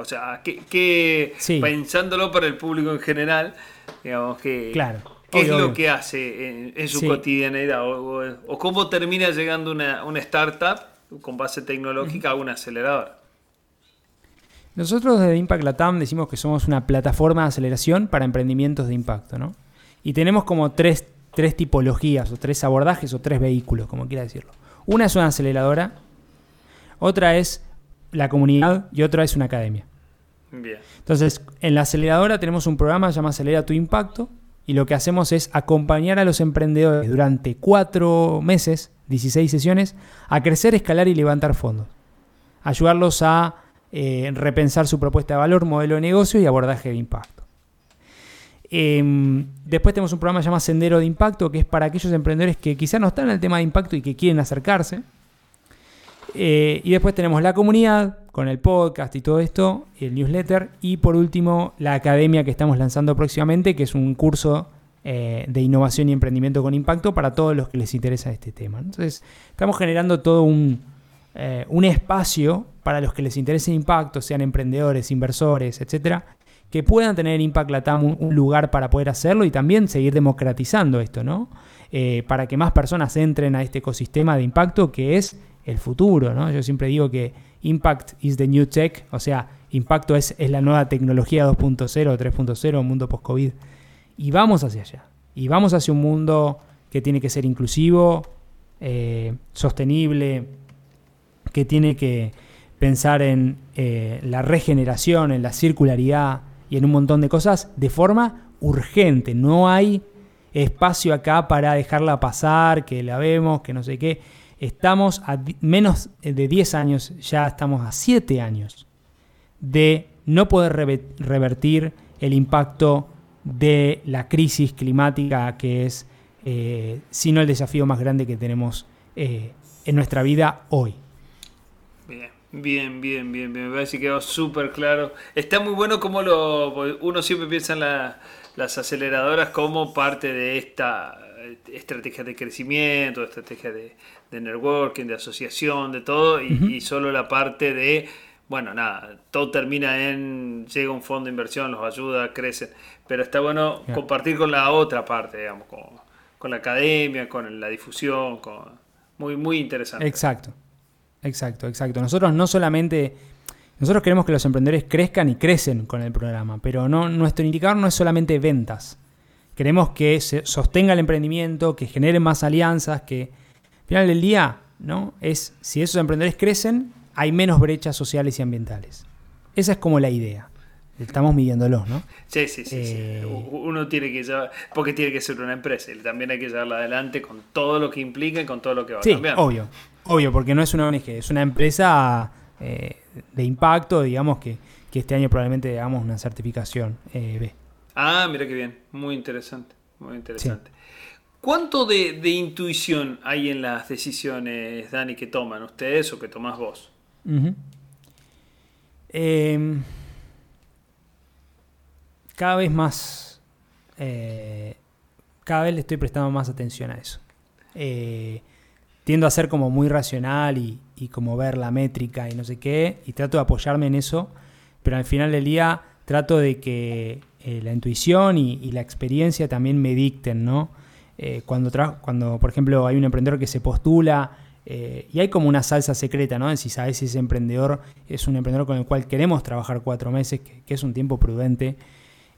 O sea, que, pensándolo para el público en general, digamos que... Claro. ¿Qué es lo que hace en, su cotidianidad? O, cómo termina llegando una, startup con base tecnológica a un acelerador? Nosotros desde Impact Latam decimos que somos una plataforma de aceleración para emprendimientos de impacto, ¿no? Y tenemos como tres, tres tipologías, o tres abordajes, o tres vehículos, como quiera decirlo. Una es una aceleradora, otra es la comunidad y otra es una academia. Entonces, en la aceleradora tenemos un programa que se llama Acelera tu Impacto y lo que hacemos es acompañar a los emprendedores durante cuatro meses, 16 sesiones, a crecer, escalar y levantar fondos. Ayudarlos a eh, repensar su propuesta de valor, modelo de negocio y abordaje de impacto. Em, después tenemos un programa que se llama Sendero de Impacto, que es para aquellos emprendedores que quizás no están en el tema de impacto y que quieren acercarse. Eh, y después tenemos la comunidad con el podcast y todo esto, el newsletter. Y por último, la academia que estamos lanzando próximamente, que es un curso eh, de innovación y emprendimiento con impacto para todos los que les interesa este tema. Entonces, estamos generando todo un, eh, un espacio para los que les interese impacto, sean emprendedores, inversores, etcétera, que puedan tener en Impact Latam un, lugar para poder hacerlo y también seguir democratizando esto, ¿no? Para que más personas entren a este ecosistema de impacto que es el futuro, ¿no? Yo siempre digo que Impact is the new tech, o sea, impacto es, es la nueva tecnología 2.0, 3.0, mundo post-COVID. Y vamos hacia allá. Y vamos hacia un mundo que tiene que ser inclusivo, eh, sostenible, que tiene que pensar en eh, la regeneración, en la circularidad y en un montón de cosas de forma urgente. No hay espacio acá para dejarla pasar, que la vemos, que no sé qué. Estamos a menos de 10 años, ya estamos a 7 años de no poder revertir el impacto de la crisis climática que es, eh, sino el desafío más grande que tenemos eh, en nuestra vida hoy. Bien, bien, bien, bien, me parece que quedó súper claro. Está muy bueno como lo, uno siempre piensa en las aceleradoras como parte de esta estrategia de crecimiento, estrategia de, de networking, de asociación, de todo, y, solo la parte de, bueno, nada, todo termina en, llega un fondo de inversión, los ayuda, crecen, pero está bueno compartir con la otra parte, digamos, con, la academia, con la difusión, con, muy, muy interesante. Exacto. exacto, exacto. Nosotros no solamente, nosotros queremos que los emprendedores crezcan y crecen con el programa, pero no, nuestro indicador no es solamente ventas. Queremos que se sostenga el emprendimiento, que genere más alianzas, que al final del día, ¿no? Es si esos emprendedores crecen, hay menos brechas sociales y ambientales. Esa es como la idea. Estamos midiéndolos, ¿no? Sí, sí, sí, sí. Eh, Uno tiene que llevar, porque tiene que ser una empresa, y también hay que llevarla adelante con todo lo que implica y con todo lo que va Sí, cambiando. obvio. Obvio, porque no es una ONG, es una empresa eh, de impacto, digamos, que, que este año probablemente hagamos una certificación eh, B. Ah, mira qué bien, muy interesante, muy interesante. ¿Cuánto de, de intuición hay en las decisiones, Dani, que toman ustedes o que tomás vos? Em, cada vez más. eh, cada vez le estoy prestando más atención a eso. Eh, tiendo a ser como muy racional y, y como ver la métrica y no sé qué, y trato de apoyarme en eso, pero al final del día trato de que eh, la intuición y, la experiencia también me dicten, ¿no? Eh, cuando, cuando, por ejemplo, hay un emprendedor que se postula eh, y hay como una salsa secreta, ¿no? Si sabes si ese emprendedor es un emprendedor con el cual queremos trabajar cuatro meses, que, es un tiempo prudente,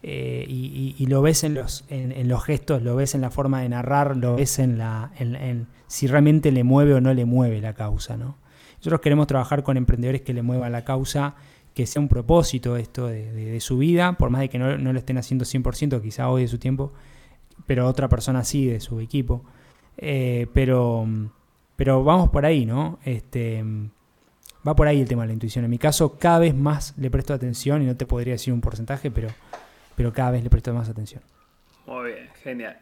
eh, y, lo ves en los, en, los gestos, lo ves en la forma de narrar, lo ves en, la, en si realmente le mueve o no le mueve la causa, ¿no? Nosotros queremos trabajar con emprendedores que le muevan la causa, que sea un propósito esto de, de- su vida, por más de que no, no lo estén haciendo 100%, quizá hoy de su tiempo, pero otra persona sí de su equipo. Eh, pero, pero vamos por ahí, ¿no? Este, va por ahí el tema de la intuición. En mi caso, cada vez más le presto atención y no te podría decir un porcentaje, pero, pero cada vez le presto más atención. Muy bien, genial.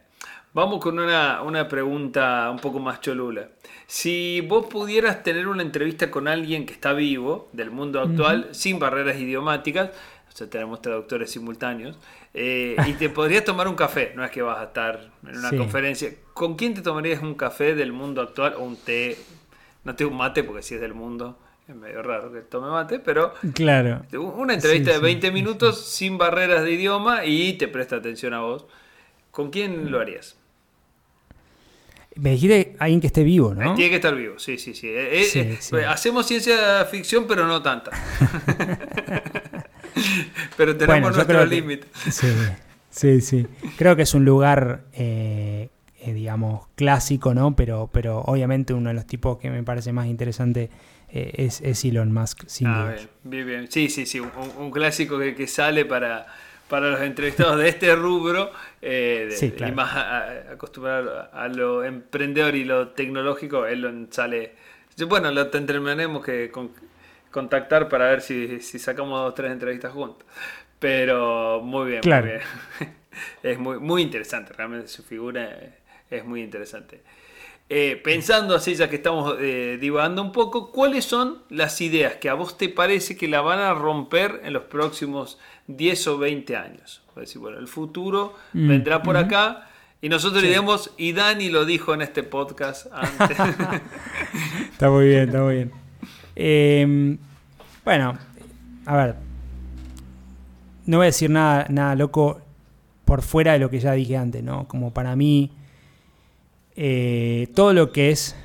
Vamos con una, una pregunta un poco más cholula. Si vos pudieras tener una entrevista con alguien que está vivo del mundo actual, sin barreras idiomáticas, o sea, tenemos traductores simultáneos, eh, y te podrías tomar un café, no es que vas a estar en una Sí. conferencia, ¿con quién te tomarías un café del mundo actual o un té? No te un mate, porque si es del mundo es medio raro que tome mate, pero Claro. una entrevista Sí, de sí, 20 minutos sin barreras de idioma y te presta atención a vos. ¿Con quién lo harías? Me dijiste alguien que esté vivo, ¿no? Tiene que estar vivo, sí, sí, sí. Eh, eh, Sí, eh, sí. Hacemos ciencia ficción, pero no tanta. pero tenemos Bueno, nuestro límite. Sí, sí, sí. Creo que es un lugar, eh, eh, digamos, clásico, ¿no? Pero, pero obviamente uno de los tipos que me parece más interesante eh, es, es Elon Musk, sin Ah, duda. bien, bien, bien. Sí, sí, sí. Un, un clásico que, que sale para, para los entrevistados de este rubro eh, de- Sí, claro. y más a- a- acostumbrado a lo emprendedor y lo tecnológico, él sale. Bueno, lo tendremos que con- contactar para ver si, si sacamos dos o tres entrevistas juntos. Pero muy bien, Claro. muy bien. Es muy, muy interesante, realmente su figura es muy interesante. Eh, pensando así, ya que estamos eh, divagando un poco, ¿cuáles son las ideas que a vos te parece que la van a romper en los próximos 10 o 20 años? Es decir, bueno, el futuro Mm, vendrá por acá y nosotros le diremos, y Dani lo dijo en este podcast antes. Está muy bien, está muy bien. Eh, bueno, a ver. No voy a decir nada, nada loco por fuera de lo que ya dije antes, ¿no? Como para mí, eh, todo lo que es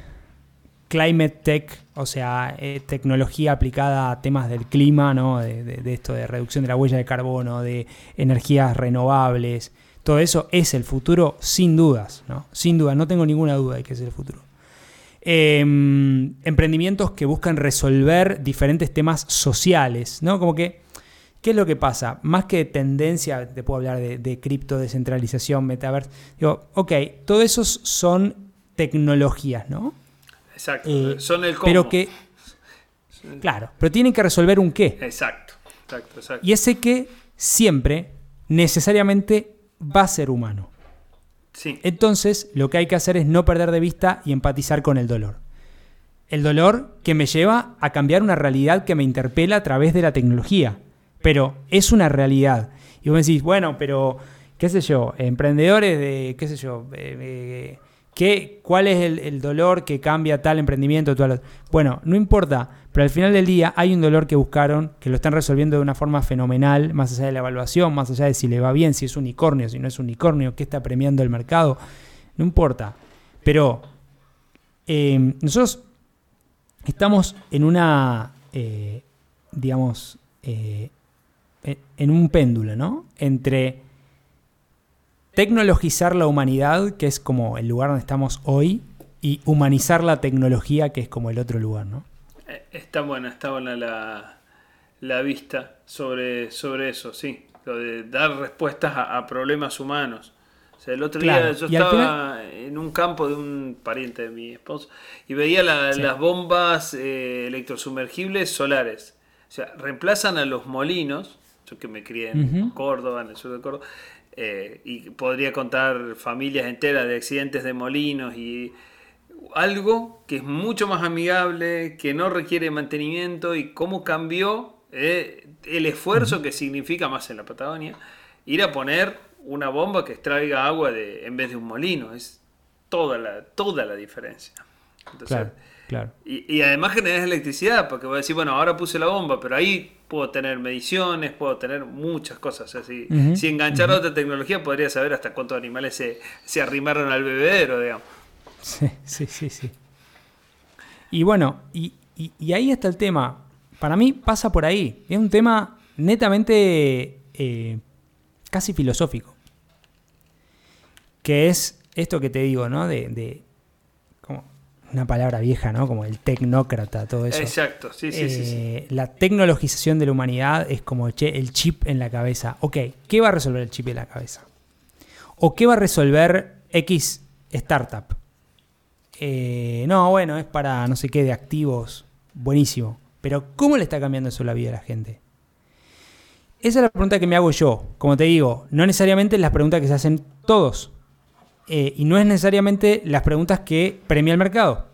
climate tech, o sea, eh, tecnología aplicada a temas del clima, ¿no? De, esto de reducción de la huella de carbono, de energías renovables, todo eso es el futuro sin dudas, ¿no? Sin duda, no tengo ninguna duda de que es el futuro. Em, emprendimientos que buscan resolver diferentes temas sociales, ¿no? Como que, ¿qué es lo que pasa? Más que tendencia, te puedo hablar de, de cripto, descentralización, metaverso. Digo, ok, todo eso son tecnologías, ¿no? Exacto, Eh, son el cómo. Pero que, claro, pero tienen que resolver un qué. Exacto, exacto, exacto. Y ese qué siempre, necesariamente, va a ser humano. Sí, Entonces, lo que hay que hacer es no perder de vista y empatizar con el dolor. El dolor que me lleva a cambiar una realidad que me interpela a través de la tecnología. Pero es una realidad. Y vos decís, bueno, pero, qué sé yo, emprendedores de, qué sé yo, eh, eh, ¿qué, ¿cuál es el, dolor que cambia tal emprendimiento? Bueno, no importa, pero al final del día hay un dolor que buscaron, que lo están resolviendo de una forma fenomenal, más allá de la evaluación, más allá de si le va bien, si es unicornio, si no es unicornio, qué está premiando el mercado, no importa. Pero eh, nosotros estamos en una, eh, digamos, en un péndulo, ¿no? Entre tecnologizar la humanidad, que es como el lugar donde estamos hoy, y humanizar la tecnología, que es como el otro lugar, ¿no? Eh, está buena, está buena la, vista sobre, sobre eso, sí. Lo de dar respuestas a, problemas humanos. O sea, el otro día yo estaba en un campo de un pariente de mi esposo y veía las bombas eh, electrosumergibles solares. O sea, reemplazan a los molinos, yo que me crié en Córdoba, en el sur de Córdoba, eh, y podría contar familias enteras de accidentes de molinos y algo que es mucho más amigable, que no requiere mantenimiento y cómo cambió eh, el esfuerzo que significa más en la Patagonia ir a poner una bomba que extraiga agua de, en vez de un molino. Es toda la, toda la diferencia. claro, claro. Y, además generas electricidad, porque voy a decir, bueno, ahora puse la bomba, pero ahí puedo tener mediciones, puedo tener muchas cosas. así. Si enganchar otra tecnología, podría saber hasta cuántos animales se, se arrimaron al bebedero, digamos. Sí, sí, sí, sí. Y bueno, y, ahí está el tema. Para mí pasa por ahí. Es un tema netamente eh, casi filosófico. Que es esto que te digo, ¿no? De, una palabra vieja, ¿no? Como el tecnócrata, todo eso. Exacto, sí, sí, sí, eh, La tecnologización de la humanidad es como el chip en la cabeza. Ok, ¿qué va a resolver el chip en la cabeza? ¿O qué va a resolver X startup? Eh, no, bueno, es para no sé qué de activos. Buenísimo. Pero ¿cómo le está cambiando eso la vida a la gente? Esa es la pregunta que me hago yo. Como te digo, no necesariamente las preguntas que se hacen todos. Eh, y no es necesariamente las preguntas que premia el mercado.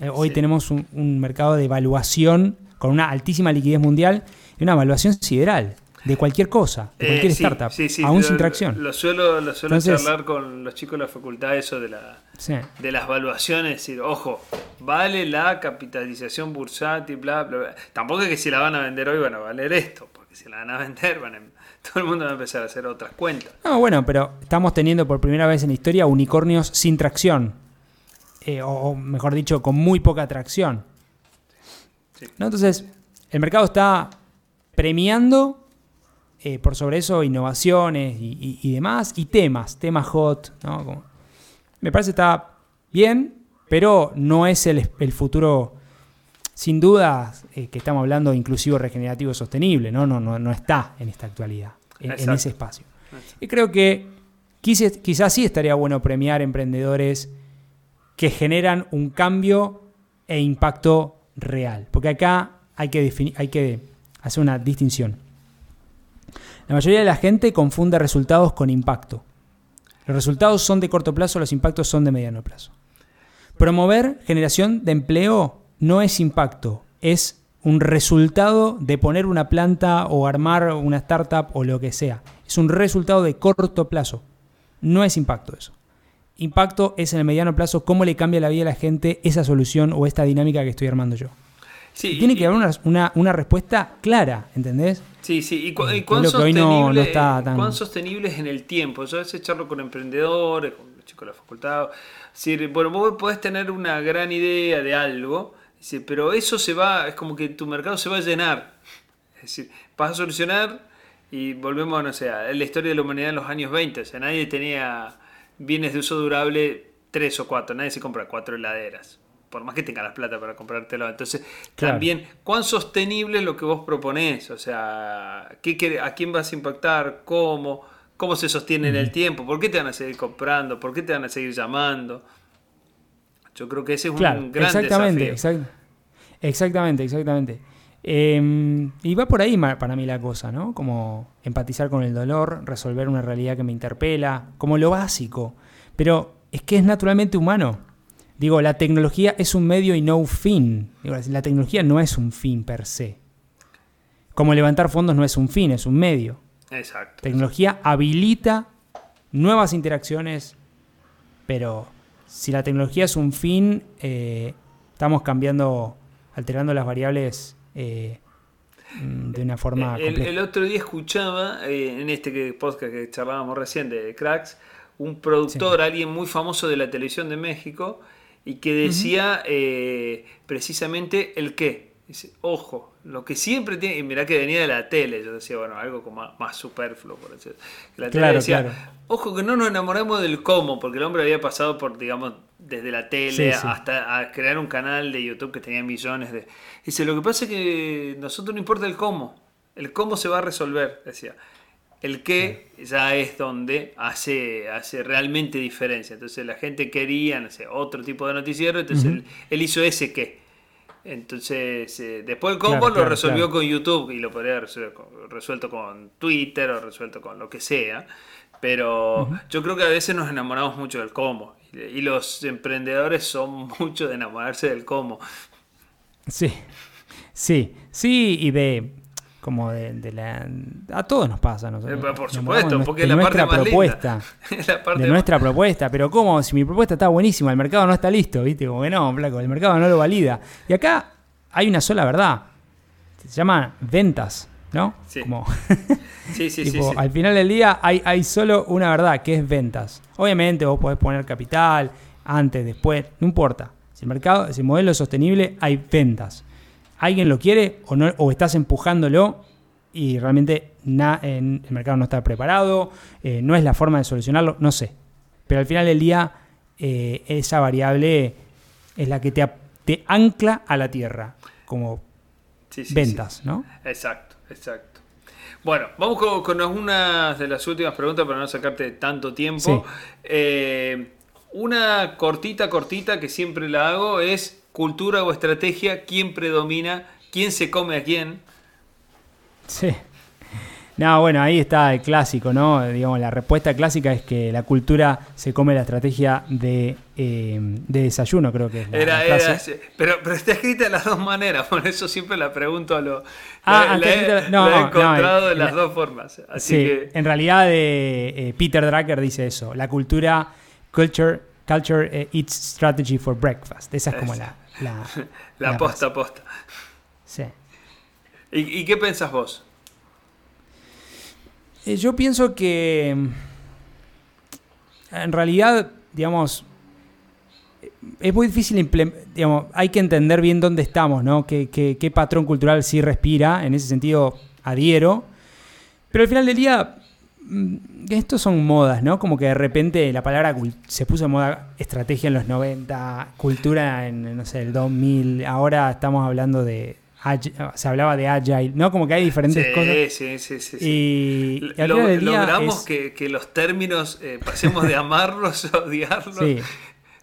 Eh, hoy tenemos un, mercado de evaluación con una altísima liquidez mundial y una evaluación sideral de cualquier cosa, de cualquier startup, aún sin tracción. Lo suelo, lo suelo charlar con los chicos de la facultad, eso de la, de las valuaciones, decir, ojo, vale la capitalización bursátil, bla, bla, bla. Tampoco es que si la van a vender hoy van a valer esto, porque si la van a vender, van todo el mundo va a empezar a hacer otras cuentas. No, bueno, pero estamos teniendo por primera vez en la historia unicornios sin tracción, eh, o, mejor dicho, con muy poca tracción. Entonces, el mercado está premiando eh, por sobre eso innovaciones y, demás, y temas, temas hot, ¿no? me parece que está bien, pero no es el, futuro, sin duda, eh, que estamos hablando de inclusivo, regenerativo, sostenible, ¿no? No, no, no está en esta actualidad, en, ese espacio. Y creo que quizás, sí estaría bueno premiar emprendedores que generan un cambio e impacto real, porque acá hay que, hay que hacer una distinción. La mayoría de la gente confunde resultados con impacto. Los resultados son de corto plazo, los impactos son de mediano plazo. Promover generación de empleo no es impacto, es un resultado de poner una planta o armar una startup o lo que sea. Es un resultado de corto plazo. No es impacto eso. Impacto es en el mediano plazo cómo le cambia la vida a la gente esa solución o esta dinámica que estoy armando yo. Tiene que haber una, respuesta clara, ¿entendés? Sí, sí. ¿Y, cuán, sostenible, cuán sostenible es en el tiempo? Yo a veces charlo con emprendedores, con los chicos de la facultad. decir, bueno, vos podés tener una gran idea de algo, pero eso se va, es como que tu mercado se va a llenar. Es decir, vas a solucionar y volvemos, no sé, a la historia de la humanidad en los años 20. O sea, nadie tenía bienes de uso durable tres o cuatro, nadie se compra cuatro heladeras por más que tenga la plata para comprártelo. Entonces, también, ¿cuán sostenible es lo que vos proponés? O sea, ¿qué, ¿a quién vas a impactar? ¿Cómo? ¿Cómo se sostiene en el tiempo? ¿Por qué te van a seguir comprando? ¿Por qué te van a seguir llamando? Yo creo que ese es un gran exactamente, desafío. exactamente, exactamente. Em, y va por ahí para mí la cosa, ¿no? Como empatizar con el dolor, resolver una realidad que me interpela, como lo básico. Pero es que es naturalmente humano. Digo, la tecnología es un medio y no un fin. la tecnología no es un fin per se. Como levantar fondos no es un fin, es un medio. Exacto. Tecnología habilita nuevas interacciones, pero si la tecnología es un fin, eh, estamos cambiando, alterando las variables eh, mm, de una forma. El, otro día escuchaba eh, en este podcast que charlábamos recién de Cracks, un productor, alguien muy famoso de la televisión de México, y que decía precisamente el qué. Dice, ojo, lo que siempre tiene, y mirá que venía de la tele, yo decía, bueno, algo como más, superfluo, por decir. La tele decía, ojo que no nos enamoremos del cómo, porque el hombre había pasado por, digamos, desde la tele hasta a crear un canal de YouTube que tenía millones de... Dice, lo que pasa es que nosotros no importa el cómo, el cómo se va a resolver, decía. El qué ya es donde hace, hace realmente diferencia. Entonces la gente quería, no sé, otro tipo de noticiero, entonces él, hizo ese qué. Entonces, eh, después el cómo lo resolvió con YouTube y lo podría haber resuelto con Twitter o resuelto con lo que sea. Pero yo creo que a veces nos enamoramos mucho del cómo. Y los emprendedores son mucho de enamorarse del cómo. Sí, sí, sí, y de como de, la a todos nos pasa ¿no? Eh, por supuesto porque es la nuestra parte propuesta. De nuestra propuesta pero cómo si mi propuesta está buenísima el mercado no está listo viste como que no flaco el mercado no lo valida. Y acá hay una sola verdad. Se llama ventas no sí. Como sí, sí, sí, al final del día hay, hay solo una verdad que es ventas. Obviamente vos podés poner capital antes después no importa. Si el mercado si el modelo es sostenible hay ventas alguien lo quiere o, no, o estás empujándolo y realmente el mercado no está preparado, eh, no es la forma de solucionarlo, no sé. Pero al final del día, eh, esa variable es la que te, te, ancla a la tierra, como ventas, ¿no? Exacto, exacto. Bueno, vamos con, con, una de las últimas preguntas para no sacarte tanto tiempo. Eh, una cortita, cortita que siempre la hago es cultura o estrategia, quién predomina, quién se come a quién. Sí. No, bueno, ahí está el clásico, ¿no? Digamos, la respuesta clásica es que la cultura se come la estrategia de, eh, desayuno, creo que es. era, pero, pero está escrita de las dos maneras, por eso siempre la pregunto a lo. Ah, no, he encontrado de las dos formas. Así sí, que... en realidad eh, Peter Drucker dice eso. La cultura, culture, culture eh, eats strategy for breakfast. Esa es como la, la, la, posta posta. Sí. ¿Y, qué pensás vos? Eh, yo pienso que en realidad, digamos, es muy difícil, digamos, hay que entender bien dónde estamos, ¿no? Qué, qué, patrón cultural sí respira, en ese sentido adhiero, pero al final del día, mm, estos son modas, ¿no? Como que de repente la palabra se puso de moda estrategia en los 90, cultura en, no sé, el 2000, ahora estamos hablando de, se hablaba de agile, ¿no? Como que hay diferentes cosas. Sí, sí, sí. Y, logramos que, los términos eh, pasemos de amarlos a odiarlos. Sí.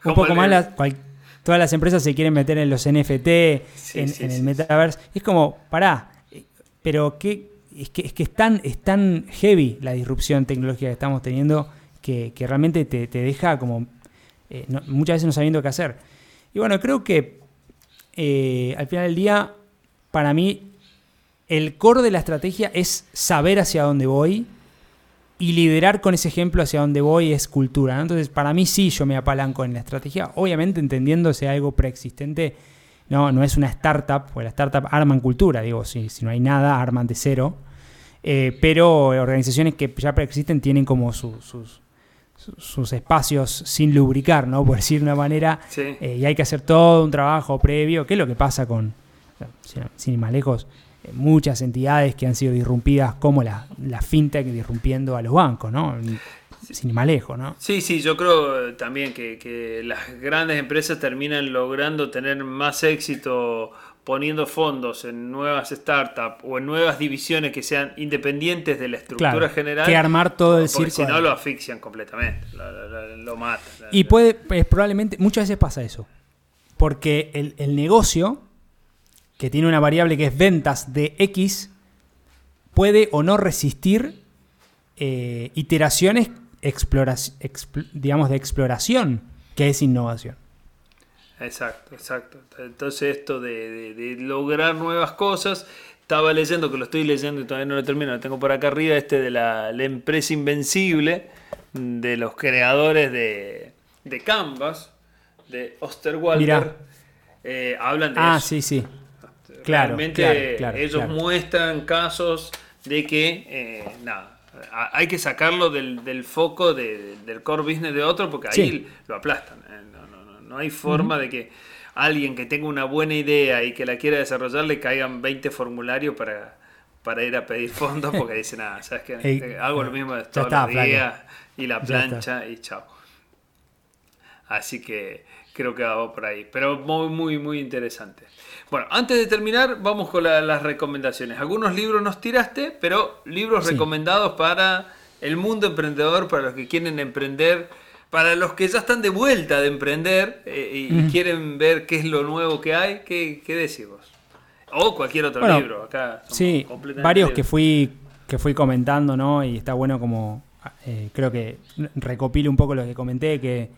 Un poco más, todas las empresas se quieren meter en los NFT, en, el metaverse. Es como, pará, pero ¿qué, es que, es que es tan, es tan heavy la disrupción tecnológica que estamos teniendo que, realmente te, deja como eh, muchas veces no sabiendo qué hacer. Y bueno, creo que eh, al final del día para mí el core de la estrategia es saber hacia dónde voy y liderar con ese ejemplo hacia dónde voy es cultura. Entonces, para mí sí yo me apalanco en la estrategia, obviamente entendiendo si algo preexistente, no, no es una startup, porque la startup arman cultura, digo, si, si no hay nada, arman de cero. Eh, pero organizaciones que ya preexisten tienen como sus, sus espacios sin lubricar, ¿no? Por decir de una manera, eh, y hay que hacer todo un trabajo previo, que es lo que pasa con, sin, ir más lejos, eh, muchas entidades que han sido disrumpidas, como la, la fintech disrumpiendo a los bancos, ¿no? Sin ir más lejos, ¿no? Sí, sí, yo creo también que, que las grandes empresas terminan logrando tener más éxito poniendo fondos en nuevas startups o en nuevas divisiones que sean independientes de la estructura general. Que armar todo el circo. Si no, lo asfixian completamente, lo, matan. Y puede, probablemente, muchas veces pasa eso. Porque el, el negocio que tiene una variable que es ventas de X, puede o no resistir eh, iteraciones digamos, de exploración, que es innovación. Exacto, exacto. Entonces esto de, lograr nuevas cosas, estaba leyendo, que lo estoy leyendo y todavía no lo termino, lo tengo por acá arriba, este de la, empresa invencible, de los creadores de, de Canvas, de Osterwalder. Eh, hablan de ah, eso. sí, sí. Realmente ellos muestran casos de que, eh, nada, hay que sacarlo del, foco del core business de otro porque ahí lo aplastan. Eh, no hay forma de que alguien que tenga una buena idea y que la quiera desarrollar le caigan 20 formularios para, para ir a pedir fondos porque dicen, nada, ¿sabes qué? Hago lo mismo todos los días y la plancha y chao. Así que creo que va por ahí. Pero muy, muy, muy interesante. Bueno, antes de terminar, vamos con las recomendaciones. Algunos libros nos tiraste, pero libros recomendados para el mundo emprendedor, para los que quieren emprender, para los que ya están de vuelta de emprender eh, y, quieren ver qué es lo nuevo que hay, ¿qué, qué decís vos? O cualquier otro libro. Acá sí, varios que fui, que fui comentando, ¿no? Y está bueno como, eh, creo que recopilo un poco lo que comenté, que,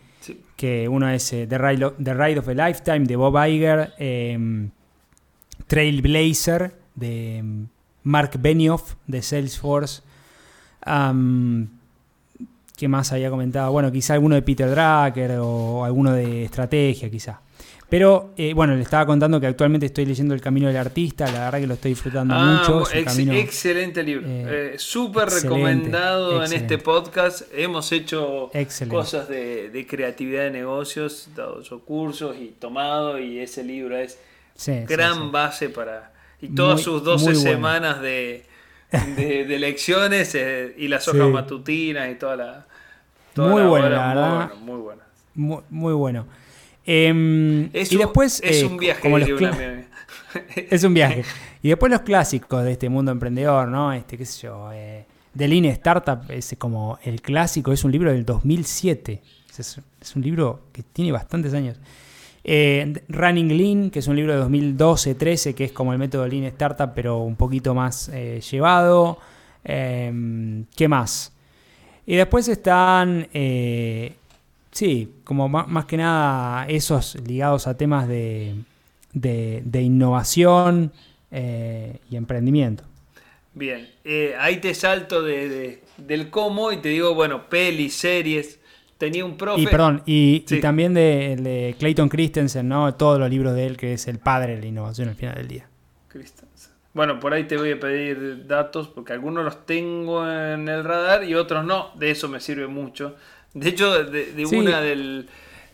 que uno es eh, The, Ride of, The, Ride of, a Lifetime de Bob Iger, em, Trailblazer de em, Mark Benioff de Salesforce. ¿Qué más había comentado? Bueno, quizá alguno de Peter Drucker o alguno de estrategia, quizá. Pero eh, bueno, le estaba contando que actualmente estoy leyendo El Camino del Artista, la verdad que lo estoy disfrutando ah, mucho. excelente libro, eh, eh, súper recomendado en este podcast. Hemos hecho cosas de, creatividad de negocios, dado yo cursos y tomado, y ese libro es gran base para... Y todas sus 12 semanas de, de, lecciones y las hojas matutinas y toda la... muy buena, la verdad. Muy bueno. Muy, muy bueno. Em, y después. Es eh, un viaje, como Es un viaje. Y después los clásicos de este mundo emprendedor, ¿no? Este, qué sé yo. Eh, The Lean Startup es como el clásico, es un libro del 2007. Es, un libro que tiene bastantes años. Eh, Running Lean, que es un libro de 2012-13, que es como el método Lean Startup, pero un poquito más llevado. Em, ¿Qué más? Y después están Sí, como más, que nada esos ligados a temas de, innovación eh, y emprendimiento. Bien, eh, ahí te salto de, del cómo y te digo, bueno, pelis, series. Tenía un profe. Y perdón, y, también de, Clayton Christensen, ¿no? Todos los libros de él, que es el padre de la innovación al final del día. Christensen. Bueno, por ahí te voy a pedir datos, porque algunos los tengo en el radar y otros no. De eso me sirve mucho de hecho, de, una del,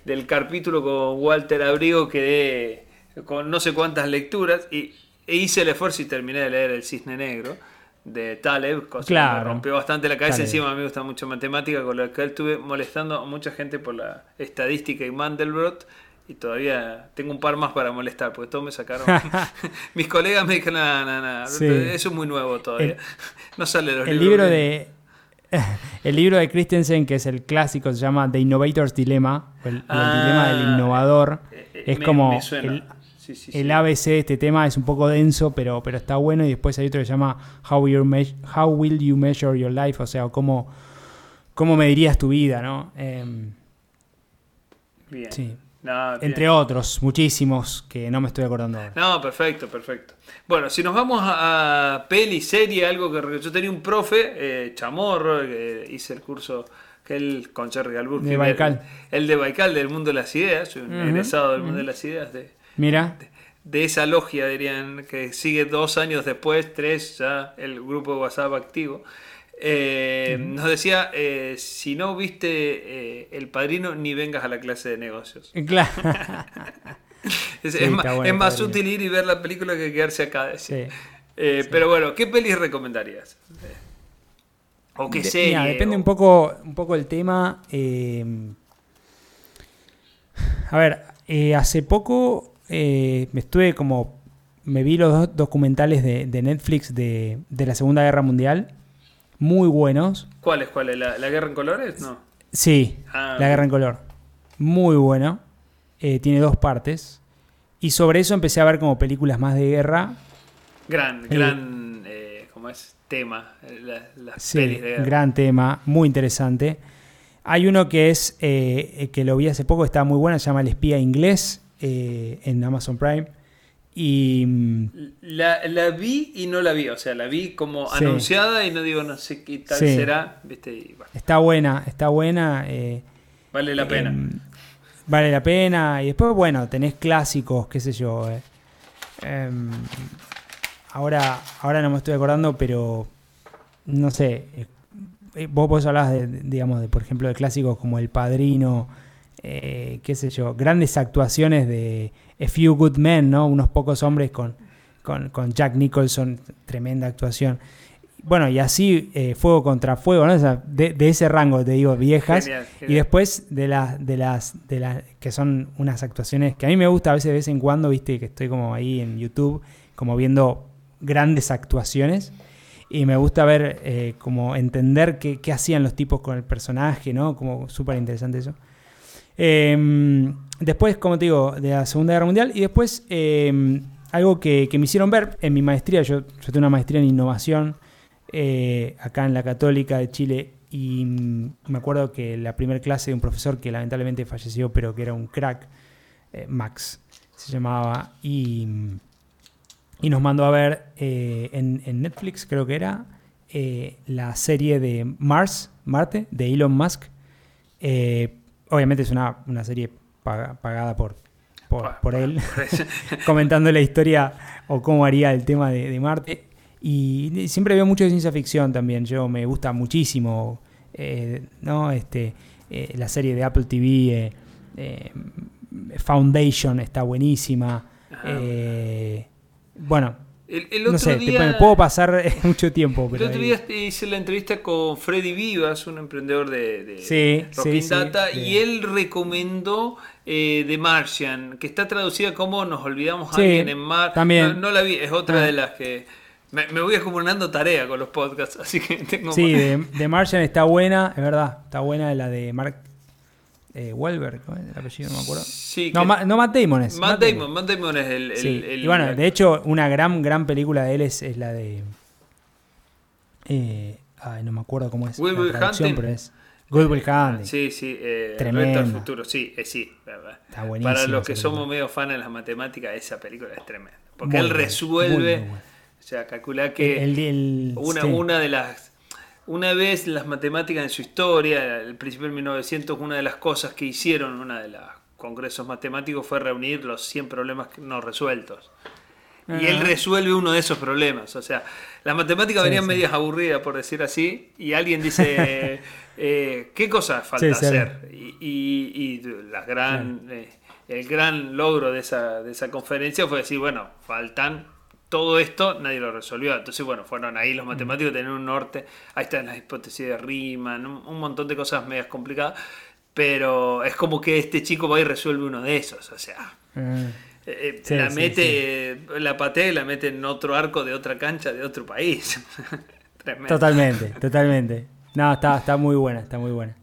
del, capítulo con Walter Abrigo quedé con no sé cuántas lecturas y e hice el esfuerzo y terminé de leer El Cisne Negro de Taleb, cosa que me rompió bastante la cabeza. Encima a mí me gusta mucho matemática, con lo que estuve molestando a mucha gente por la estadística y Mandelbrot. Y todavía tengo un par más para molestar, porque todos me sacaron. Mis colegas me dijeron, no, no, no, eso es muy nuevo todavía. no sale los el libro de, el libro de Christensen, que es el clásico, se llama The Innovator's Dilemma, el, dilema del ah, innovador. Eh, eh, es como el, ABC de este tema, es un poco denso, pero, pero está bueno. Y después hay otro que se llama How, Will You Measure Your Life, o sea, cómo, cómo medirías tu vida, ¿no? Em, bien. Sí. Entre otros, muchísimos que no me estoy acordando ahora. No, perfecto, perfecto. Bueno, si nos vamos a, peli, serie, algo que yo tenía un profe, eh, Chamorro, que hice el curso que él con. De Baikal. El, de Baikal, del mundo de las ideas, soy un egresado del mundo de las ideas. De, Mira. De, esa logia, dirían, que sigue dos años después, tres, ya el grupo de WhatsApp activo. Eh, nos decía, eh, si no viste eh, El Padrino, ni vengas a la clase de negocios. Claro. es, más, útil ir y ver la película que quedarse acá. Pero bueno, ¿qué pelis recomendarías? ¿O qué serie? depende un poco un poco el tema. a ver, hace poco me estuve como... Me vi los dos documentales de, Netflix de, de la Segunda Guerra Mundial muy buenos. ¿Cuáles? ¿Cuáles? ¿La, Guerra en Colores? No. Sí, ah, La Guerra en Color. Muy bueno. Eh, tiene dos partes. Y sobre eso empecé a ver como películas más de guerra. Gran, eh, gran, eh, ¿cómo es? Tema. sí, gran tema, muy interesante. Hay uno que es, que lo vi hace poco, está muy bueno, se llama El espía inglés en Amazon Prime y mm, la, vi y no la vi, o sea, la vi como anunciada y no digo no sé qué tal será, ¿viste? Está buena, está buena. Eh, vale la pena. Em, vale la pena. Y después, bueno, tenés clásicos, qué sé yo. Eh. Em, ahora, ahora no me estoy acordando, pero no sé. Eh, vos, vos hablabas de, digamos, de, por ejemplo, de clásicos como El Padrino, eh, qué sé yo, grandes actuaciones de A Few Good Men, ¿no? Unos pocos hombres con, con, con Jack Nicholson, tremenda actuación. Bueno, y así eh, Fuego contra Fuego, ¿no? O sea, de, de ese rango, te digo, viejas. Genial, Y después de las, de las, de las, que son unas actuaciones que a mí me gusta a veces de vez en cuando, viste, que estoy como ahí en YouTube, como viendo grandes actuaciones. Y me gusta ver, eh, como entender qué, qué hacían los tipos con el personaje, ¿no? Como súper interesante eso. Eh, después, como te digo, de la Segunda Guerra Mundial. Y después, eh, algo que, me hicieron ver en mi maestría, yo, yo tengo una maestría en innovación eh, acá en la Católica de Chile. Y me acuerdo que la primera clase de un profesor que lamentablemente falleció, pero que era un crack, eh, Max se llamaba, y, y nos mandó a ver eh, en, Netflix, creo que era, la serie de Mars, Marte, de Elon Musk. Obviamente es una, una serie paga- pagada por, por, por él, comentando la historia o cómo haría el tema de, de Marte. Y siempre veo mucho de ciencia ficción también. Yo me gusta muchísimo eh, ¿no? este, eh, la serie de Apple TV, eh, eh, Foundation, está buenísima. Eh, bueno, El, el no otro sé, te- día, me puedo pasar eh, mucho tiempo. el Pero otro ahí- día hice la entrevista con Freddy Vivas, un emprendedor de, de Sí, Rocking sí, Data, y él recomendó eh, The Martian, que está traducida como Nos olvidamos a alguien en Mar. también. No, no la vi, es otra Ah. de las que. Me, me voy acumulando tarea con los podcasts, así que tengo Sí, de Martian está buena, es verdad. Está buena la de Mark eh, Wahlberg, ¿cómo es el apellido? No me acuerdo. Sí, No, Ma- no Matt Damon es. Matt Damon, Matt Damon es el. el- Sí, el- y bueno, de hecho, una gran, gran película de él es, es la de. eh, ay, no me acuerdo cómo es. Will la Hunting. pero es. Good Will Hunting. Sí, sí, eh, Tremenda. Reto al futuro, sí, eh, sí. Está buenísima Para los que película. somos medio fans de las matemáticas, esa película es tremenda. Porque Muy él resuelve, muy, muy buena. o sea, calcula que El- una, una de las... Una vez las matemáticas en su historia, al principio del 1900, una de las cosas que hicieron, una de los congresos matemáticos fue reunir los 100 problemas no resueltos. Y él Ajá. resuelve uno de esos problemas. O sea, las matemáticas Sí, venían sí. medias aburridas, por decir así, y alguien dice, eh, ¿qué cosas falta sí. hacer? Y, y- y la gran, eh, el gran logro de esa, de esa conferencia fue decir, bueno, faltan todo esto, nadie lo resolvió. Entonces, bueno, fueron ahí Mm. los matemáticos, tenían un norte, ahí están las hipótesis de Riemann, un, montón de cosas medias complicadas, pero es como que este chico va y resuelve uno de esos, o sea... Ah, Eh, eh, Sí, la sí, mete, la patea y la mete en otro arco de otra cancha de otro país. Totalmente, totalmente. No, está, está muy buena, está muy buena.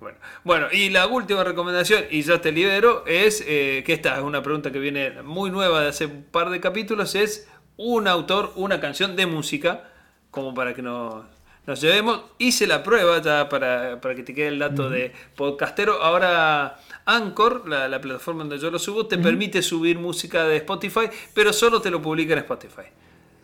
Bueno, bueno. Y la última recomendación, y ya te libero, es eh, que esta es una pregunta que viene muy nueva de hace un par de capítulos, es un autor, una canción de música, como para que nos, nos llevemos. Hice la prueba ya para, para que te quede el dato de podcastero. Ahora Anchor, la, la plataforma donde yo lo subo, te permite subir música de Spotify, pero solo te lo publica en Spotify.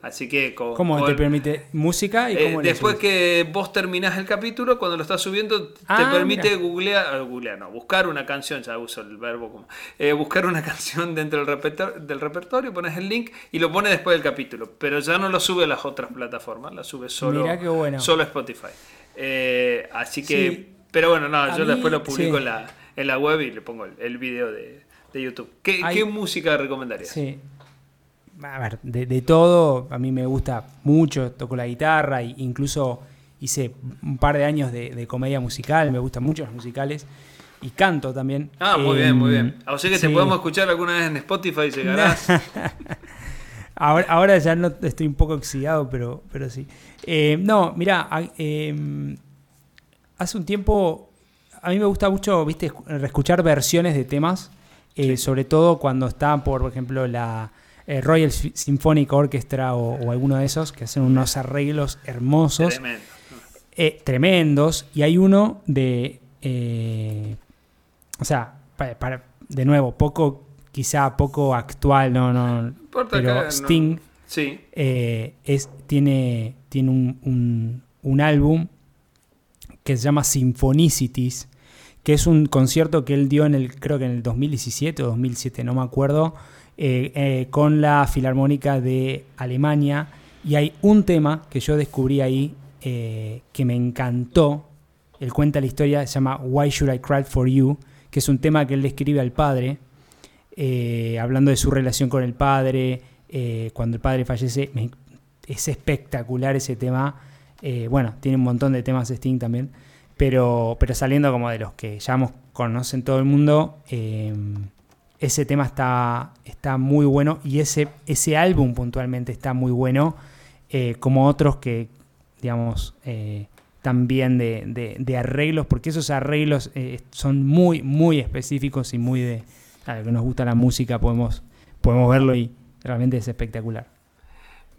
Así que con, ¿Cómo con te permite música y eh, cómo después que vos terminás el capítulo, cuando lo estás subiendo, te Ah, permite mira. googlear, eh, googlear, no, buscar una canción, ya uso el verbo como, eh, buscar una canción dentro del, repertor- del repertorio, pones el link y lo pones después del capítulo, pero ya no lo sube a las otras plataformas, la sube solo, bueno. solo a Spotify. Eh, así que, Sí. pero bueno, no, A yo mí, después lo publico sí. en, la, en la web y le pongo el, el video de, de YouTube. ¿Qué, Hay- qué música recomendarías? Sí. A ver, de, de todo, a mí me gusta mucho, toco la guitarra, e incluso hice un par de años de, de comedia musical, me gustan mucho los musicales, y canto también. Ah, muy Em, bien, muy bien. O sea que te sí. podemos escuchar alguna vez en Spotify, llegarás. Ahora, ahora ya no estoy un poco oxidado, pero, pero sí. Eh, no, mira, hace un tiempo a mí me gusta mucho, viste, escu- escuchar versiones de temas, eh, sobre todo cuando está, por ejemplo, la eh, Royal Sy- Symphonic Orchestra o, o alguno de esos que hacen unos arreglos hermosos, Tremendo. eh, tremendos, y hay uno de, eh, o sea, pa- para, de nuevo, poco, quizá poco actual, no, no, importa pero que no- Sting Sí. es, tiene, tiene un, un- un álbum que se llama Symphonicities, que es un concierto que él dio en el, creo que en el 2017 o 2007, no me acuerdo, eh, eh, con la Filarmónica de Alemania. Y hay un tema que yo descubrí ahí eh, que me encantó, él cuenta la historia, se llama Why Should I Cry for You, que es un tema que él le escribe al padre, hablando de su relación con el padre, cuando el padre fallece. es espectacular ese tema. Bueno, tiene un montón de temas Sting también, pero, pero saliendo como de los que ya conocen todo el mundo, ese tema está, está muy bueno y ese, ese álbum puntualmente está muy bueno, como otros que, digamos, también de, arreglos, porque esos arreglos eh, son muy, muy específicos y muy de... A que nos gusta la música podemos, podemos verlo y realmente es espectacular.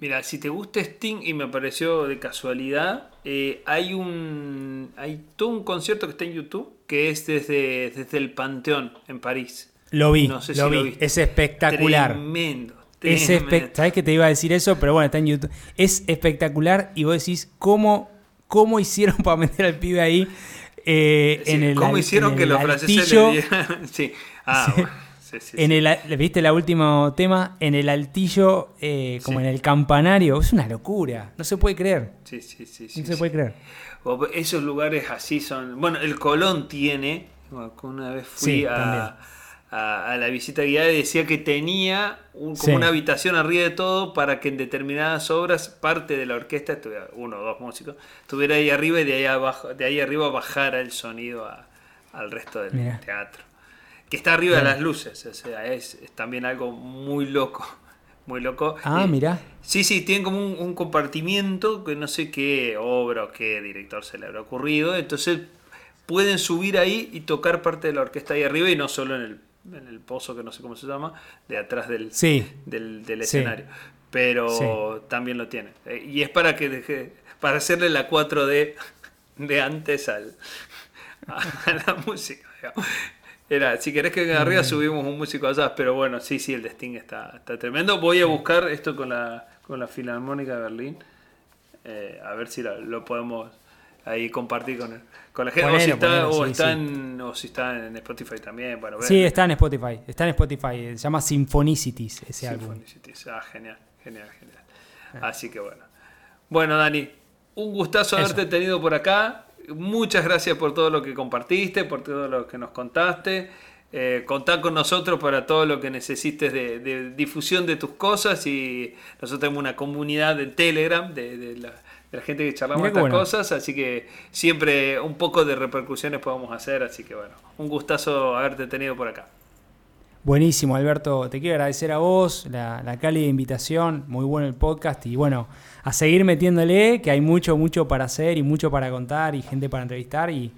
Mira, si te gusta Sting y me pareció de casualidad, eh, hay un hay todo un concierto que está en YouTube que es desde, desde el Panteón en París. Lo vi, no sé lo vi. es espectacular. Tremendo. Sabes que te iba a decir eso, pero bueno, está en YouTube. Es espectacular y vos decís cómo cómo hicieron para meter al pibe ahí eh, en el ¿Cómo hicieron que los franceses le sí. Ah, sí. Sí, en el, ¿Viste el último tema? En el altillo, eh, como en el campanario. Es una locura. No se puede creer. Sí, sí, sí. No se puede creer. Esos lugares así son. Bueno, el Colón tiene. Una vez fui a a, la visita guiada y decía que tenía como una habitación arriba de todo para que en determinadas obras parte de la orquesta, uno o dos músicos, estuviera ahí arriba y de ahí, abajo, de ahí arriba bajara el sonido al resto del teatro. Que está arriba de las luces, o sea, es, también algo muy loco. Muy loco. Ah, eh, mira. Sí, sí, tienen como un, un, compartimiento que no sé qué obra o qué director se le habrá ocurrido. Entonces pueden subir ahí y tocar parte de la orquesta ahí arriba y no solo en el en el pozo que no sé cómo se llama, de atrás del, del, escenario. Pero también lo tiene. Eh, y es para que deje, para hacerle la 4D de antes al, a, la música. Era, si querés que venga arriba subimos un músico allá, pero bueno, sí, sí, el de Sting está, está tremendo. Voy a buscar esto con la, con la Filarmónica de Berlín, eh, a ver si lo podemos ahí compartir con, con la gente. o, si está, o, si está en Spotify también. Bueno, sí, está en Spotify. Está en Spotify. Se llama Symphonicities ese álbum. Ah, genial, genial, genial. Ah. Así que bueno. Bueno, Dani, un gustazo haberte tenido por acá. Muchas gracias por todo lo que compartiste, por todo lo que nos contaste. Eh, contá con nosotros para todo lo que necesites de, difusión de tus cosas y nosotros tenemos una comunidad en Telegram de, de la, de la gente que charlamos estas cosas, así que siempre un poco de repercusiones podemos hacer, así que bueno, un gustazo haberte tenido por acá. Buenísimo, Alberto. Te quiero agradecer a vos la, la cálida invitación. Muy bueno el podcast. Y bueno, a seguir metiéndole, que hay mucho, mucho para hacer y mucho para contar y gente para entrevistar. Y,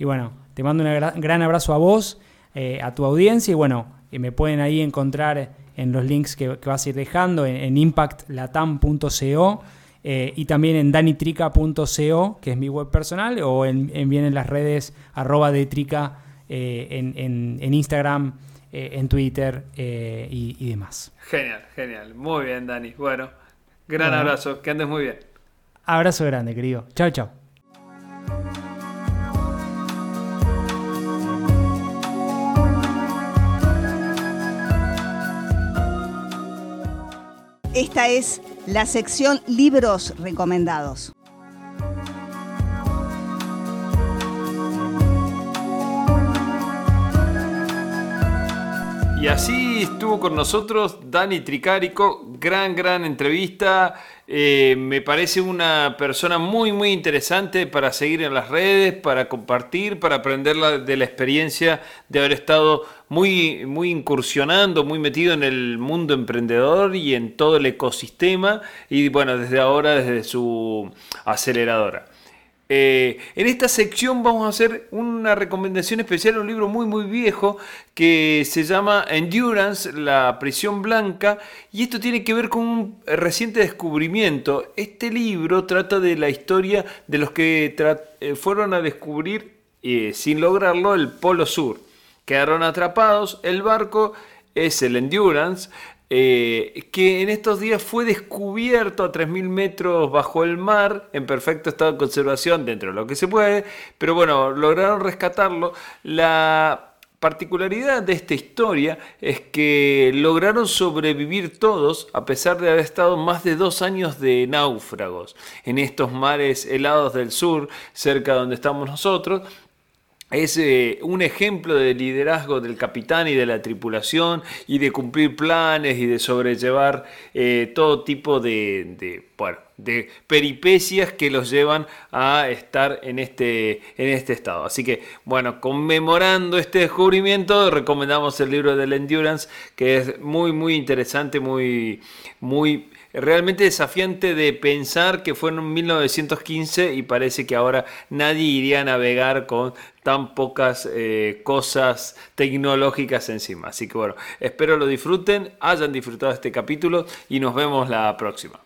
bueno, te mando un gran abrazo a vos, eh, a tu audiencia. Y bueno, me pueden ahí encontrar en los links que, vas a ir dejando en, en impactlatam.co eh, y también en danitrica.co, que es mi web personal, o en, bien en las redes arroba de trica eh, en, Instagram, eh, en Twitter y, demás. Genial, genial. Muy bien, Dani. Bueno, gran abrazo. Que andes muy bien. Abrazo grande, querido. Chao, chao. Esta es la sección Libros Recomendados. Y así estuvo con nosotros Dani Tricarico, gran, gran entrevista. Eh, me parece una persona muy, muy interesante para seguir en las redes, para compartir, para aprender de la experiencia de haber estado muy, muy incursionando, muy metido en el mundo emprendedor y en todo el ecosistema. Y bueno, desde ahora, desde su aceleradora. Eh, en esta sección vamos a hacer una recomendación especial a un libro muy muy viejo que se llama Endurance, la prisión blanca, y esto tiene que ver con un reciente descubrimiento. Este libro trata de la historia de los que eh, fueron a descubrir, eh, sin lograrlo, el Polo Sur. Quedaron atrapados, el barco es el Endurance, eh, que en estos días fue descubierto a 3.000 metros bajo el mar, en perfecto estado de conservación dentro de lo que se puede, pero bueno, lograron rescatarlo. La particularidad de esta historia es que lograron sobrevivir todos a pesar de haber estado más de dos años de náufragos en estos mares helados del sur, cerca de donde estamos nosotros, es eh, un ejemplo de liderazgo del capitán y de la tripulación y de cumplir planes y de sobrellevar eh, todo tipo de, de, de, peripecias que los llevan a estar en este, en este estado. Así que, bueno, conmemorando este descubrimiento, recomendamos el libro del Endurance, que es muy, muy interesante, muy, muy realmente desafiante de pensar que fue en 1915 y parece que ahora nadie iría a navegar con tan pocas eh, cosas tecnológicas encima. Así que bueno, espero lo disfruten, hayan disfrutado este capítulo y nos vemos la próxima.